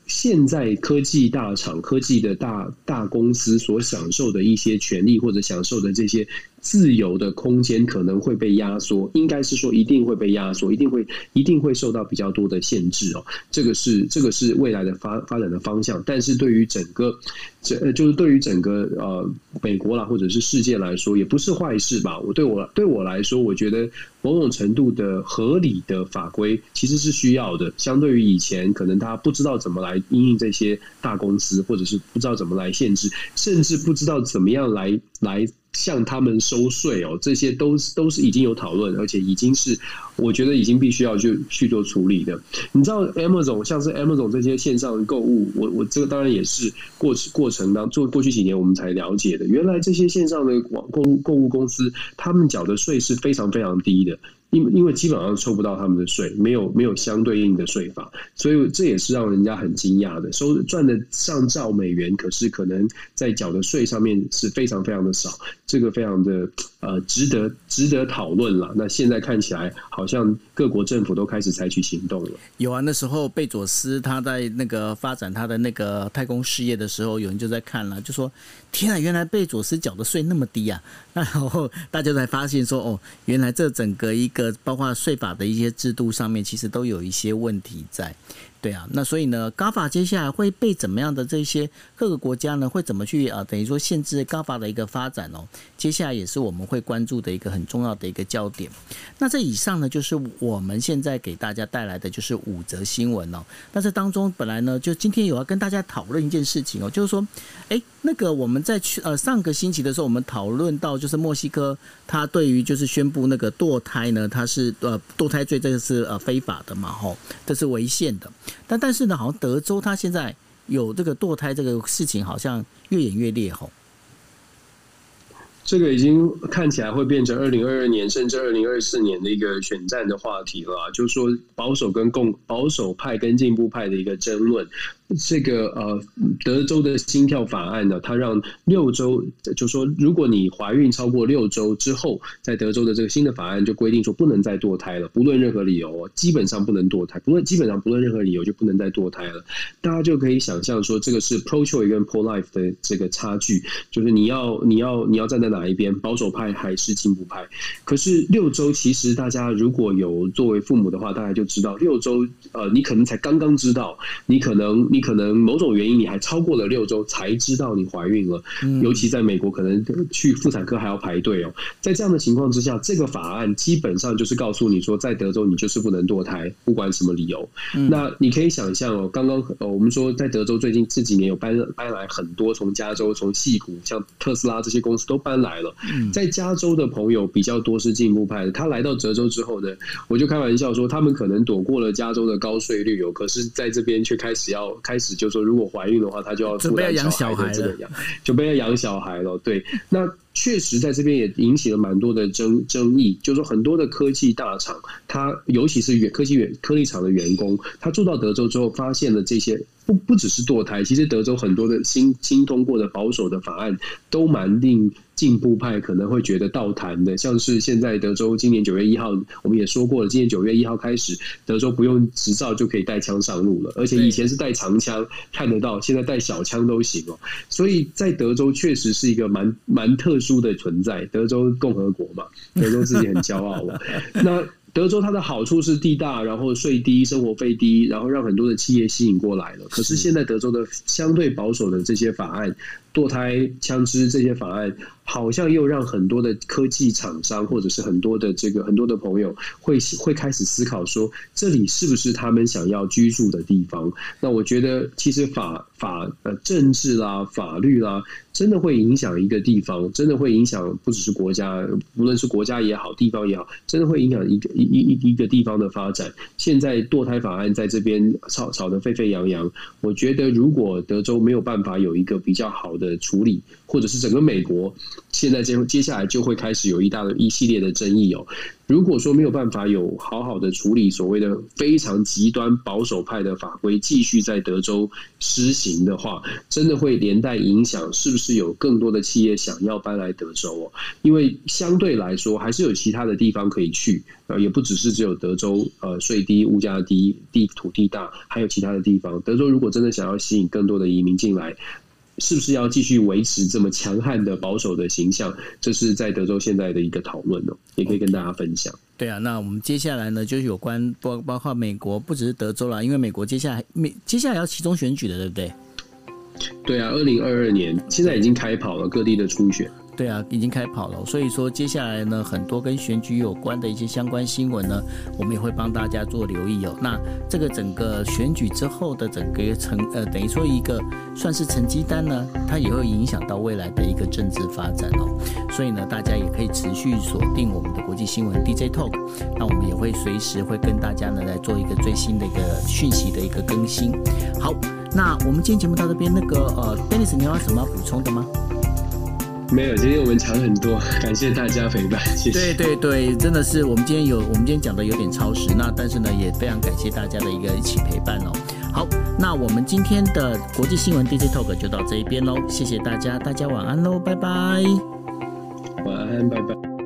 现在科技大厂、科技的大大公司所享受的一些权利，或者享受的这些。自由的空间可能会被压缩，应该是说一定会被压缩，一定会一定会受到比较多的限制哦。这个是这个是未来的发发展的方向，但是对于整个这就是对于整个呃美国啦或者是世界来说，也不是坏事吧？我对我对我来说，我觉得某种程度的合理的法规其实是需要的。相对于以前，可能他不知道怎么来应应这些大公司，或者是不知道怎么来限制，甚至不知道怎么样来来。向他们收税哦，这些都是都是已经有讨论，而且已经是我觉得已经必须要去去做处理的。你知道 Amazon 像是 Amazon 这些线上购物，我我这个当然也是过过程当做过去几年我们才了解的，原来这些线上的网购物购物公司，他们缴的税是非常非常低的。因因为基本上抽不到他们的税，没有没有相对应的税法，所以这也是让人家很惊讶的。收赚的上兆美元，可是可能在缴的税上面是非常非常的少，这个非常的呃值得值得讨论了。那现在看起来，好像各国政府都开始采取行动了。有啊，那时候贝佐斯他在那个发展他的那个太空事业的时候，有人就在看了，就说。天啊，原来贝佐斯缴的税那么低啊！(laughs) 那然后大家才发现说，哦，原来这整个一个包括税法的一些制度上面，其实都有一些问题在。对啊，那所以呢，GAF 接下来会被怎么样的这些各个国家呢，会怎么去啊？等于说限制 GAF 的一个发展哦。接下来也是我们会关注的一个很重要的一个焦点。那这以上呢，就是我们现在给大家带来的就是五则新闻哦。那这当中本来呢，就今天有要跟大家讨论一件事情哦，就是说，哎，那个我们在去呃上个星期的时候，我们讨论到就是墨西哥，它对于就是宣布那个堕胎呢，它是呃堕胎罪这个是呃非法的嘛，吼，这是违宪的。但但是呢，好像德州它现在有这个堕胎这个事情，好像越演越烈吼。这个已经看起来会变成二零二二年甚至二零二四年的一个选战的话题了，就是说保守跟共保守派跟进步派的一个争论。这个呃，德州的心跳法案呢，它让六周，就说如果你怀孕超过六周之后，在德州的这个新的法案就规定说不能再堕胎了，不论任何理由，基本上不能堕胎，不论基本上不论任何理由就不能再堕胎了。大家就可以想象说，这个是 pro-choice 跟 pro-life 的这个差距，就是你要你要你要站在哪一边，保守派还是进步派？可是六周其实大家如果有作为父母的话，大家就知道六周，呃，你可能才刚刚知道，你可能你。可能某种原因，你还超过了六周才知道你怀孕了。尤其在美国，可能去妇产科还要排队哦。在这样的情况之下，这个法案基本上就是告诉你说，在德州你就是不能堕胎，不管什么理由。那你可以想象哦，刚刚呃我们说在德州最近这几年有搬搬来很多从加州、从矽谷，像特斯拉这些公司都搬来了。在加州的朋友比较多是进步派的，他来到德州之后呢，我就开玩笑说，他们可能躲过了加州的高税率哦，可是在这边却开始要开始就说，如果怀孕的话，他就要负担小孩的这个养，准备要养小孩了。对，那确实在这边也引起了蛮多的争争议，就是说很多的科技大厂，他尤其是科技员、科技厂的员工，他住到德州之后，发现了这些。不不只是堕胎，其实德州很多的新新通过的保守的法案都蛮令进步派可能会觉得倒谈的，像是现在德州今年九月一号，我们也说过了，今年九月一号开始，德州不用执照就可以带枪上路了，而且以前是带长枪看得到，现在带小枪都行哦。所以在德州确实是一个蛮蛮特殊的存在，德州共和国嘛，德州自己很骄傲了。(laughs) 那。德州它的好处是地大，然后税低，生活费低，然后让很多的企业吸引过来了。可是现在德州的相对保守的这些法案。堕胎、枪支这些法案，好像又让很多的科技厂商，或者是很多的这个很多的朋友，会会开始思考说，这里是不是他们想要居住的地方？那我觉得，其实法法呃政治啦、法律啦，真的会影响一个地方，真的会影响不只是国家，无论是国家也好，地方也好，真的会影响一个一一一个地方的发展。现在堕胎法案在这边吵吵得沸沸扬扬，我觉得如果德州没有办法有一个比较好的处理，或者是整个美国，现在接接下来就会开始有一大的一系列的争议哦。如果说没有办法有好好的处理所谓的非常极端保守派的法规继续在德州施行的话，真的会连带影响是不是有更多的企业想要搬来德州哦？因为相对来说还是有其他的地方可以去，呃，也不只是只有德州，呃，税低、物价低、地土地大，还有其他的地方。德州如果真的想要吸引更多的移民进来，是不是要继续维持这么强悍的保守的形象？这是在德州现在的一个讨论哦，也可以跟大家分享。对啊，那我们接下来呢，就是有关包包括美国，不只是德州啦，因为美国接下来美接下来要其中选举的，对不对？对啊，二零二二年现在已经开跑了，各地的初选。对啊，已经开跑了，所以说接下来呢，很多跟选举有关的一些相关新闻呢，我们也会帮大家做留意哦。那这个整个选举之后的整个成呃，等于说一个算是成绩单呢，它也会影响到未来的一个政治发展哦。所以呢，大家也可以持续锁定我们的国际新闻 DJ Talk，那我们也会随时会跟大家呢来做一个最新的一个讯息的一个更新。好，那我们今天节目到这边，那个呃，Dennis，你有什么要补充的吗？没有，今天我们讲很多，感谢大家陪伴，谢谢。对对对，真的是我们今天有，我们今天讲的有点超时，那但是呢，也非常感谢大家的一个一起陪伴哦。好，那我们今天的国际新闻 DJ Talk 就到这一边喽，谢谢大家，大家晚安喽，拜拜。晚安，拜拜。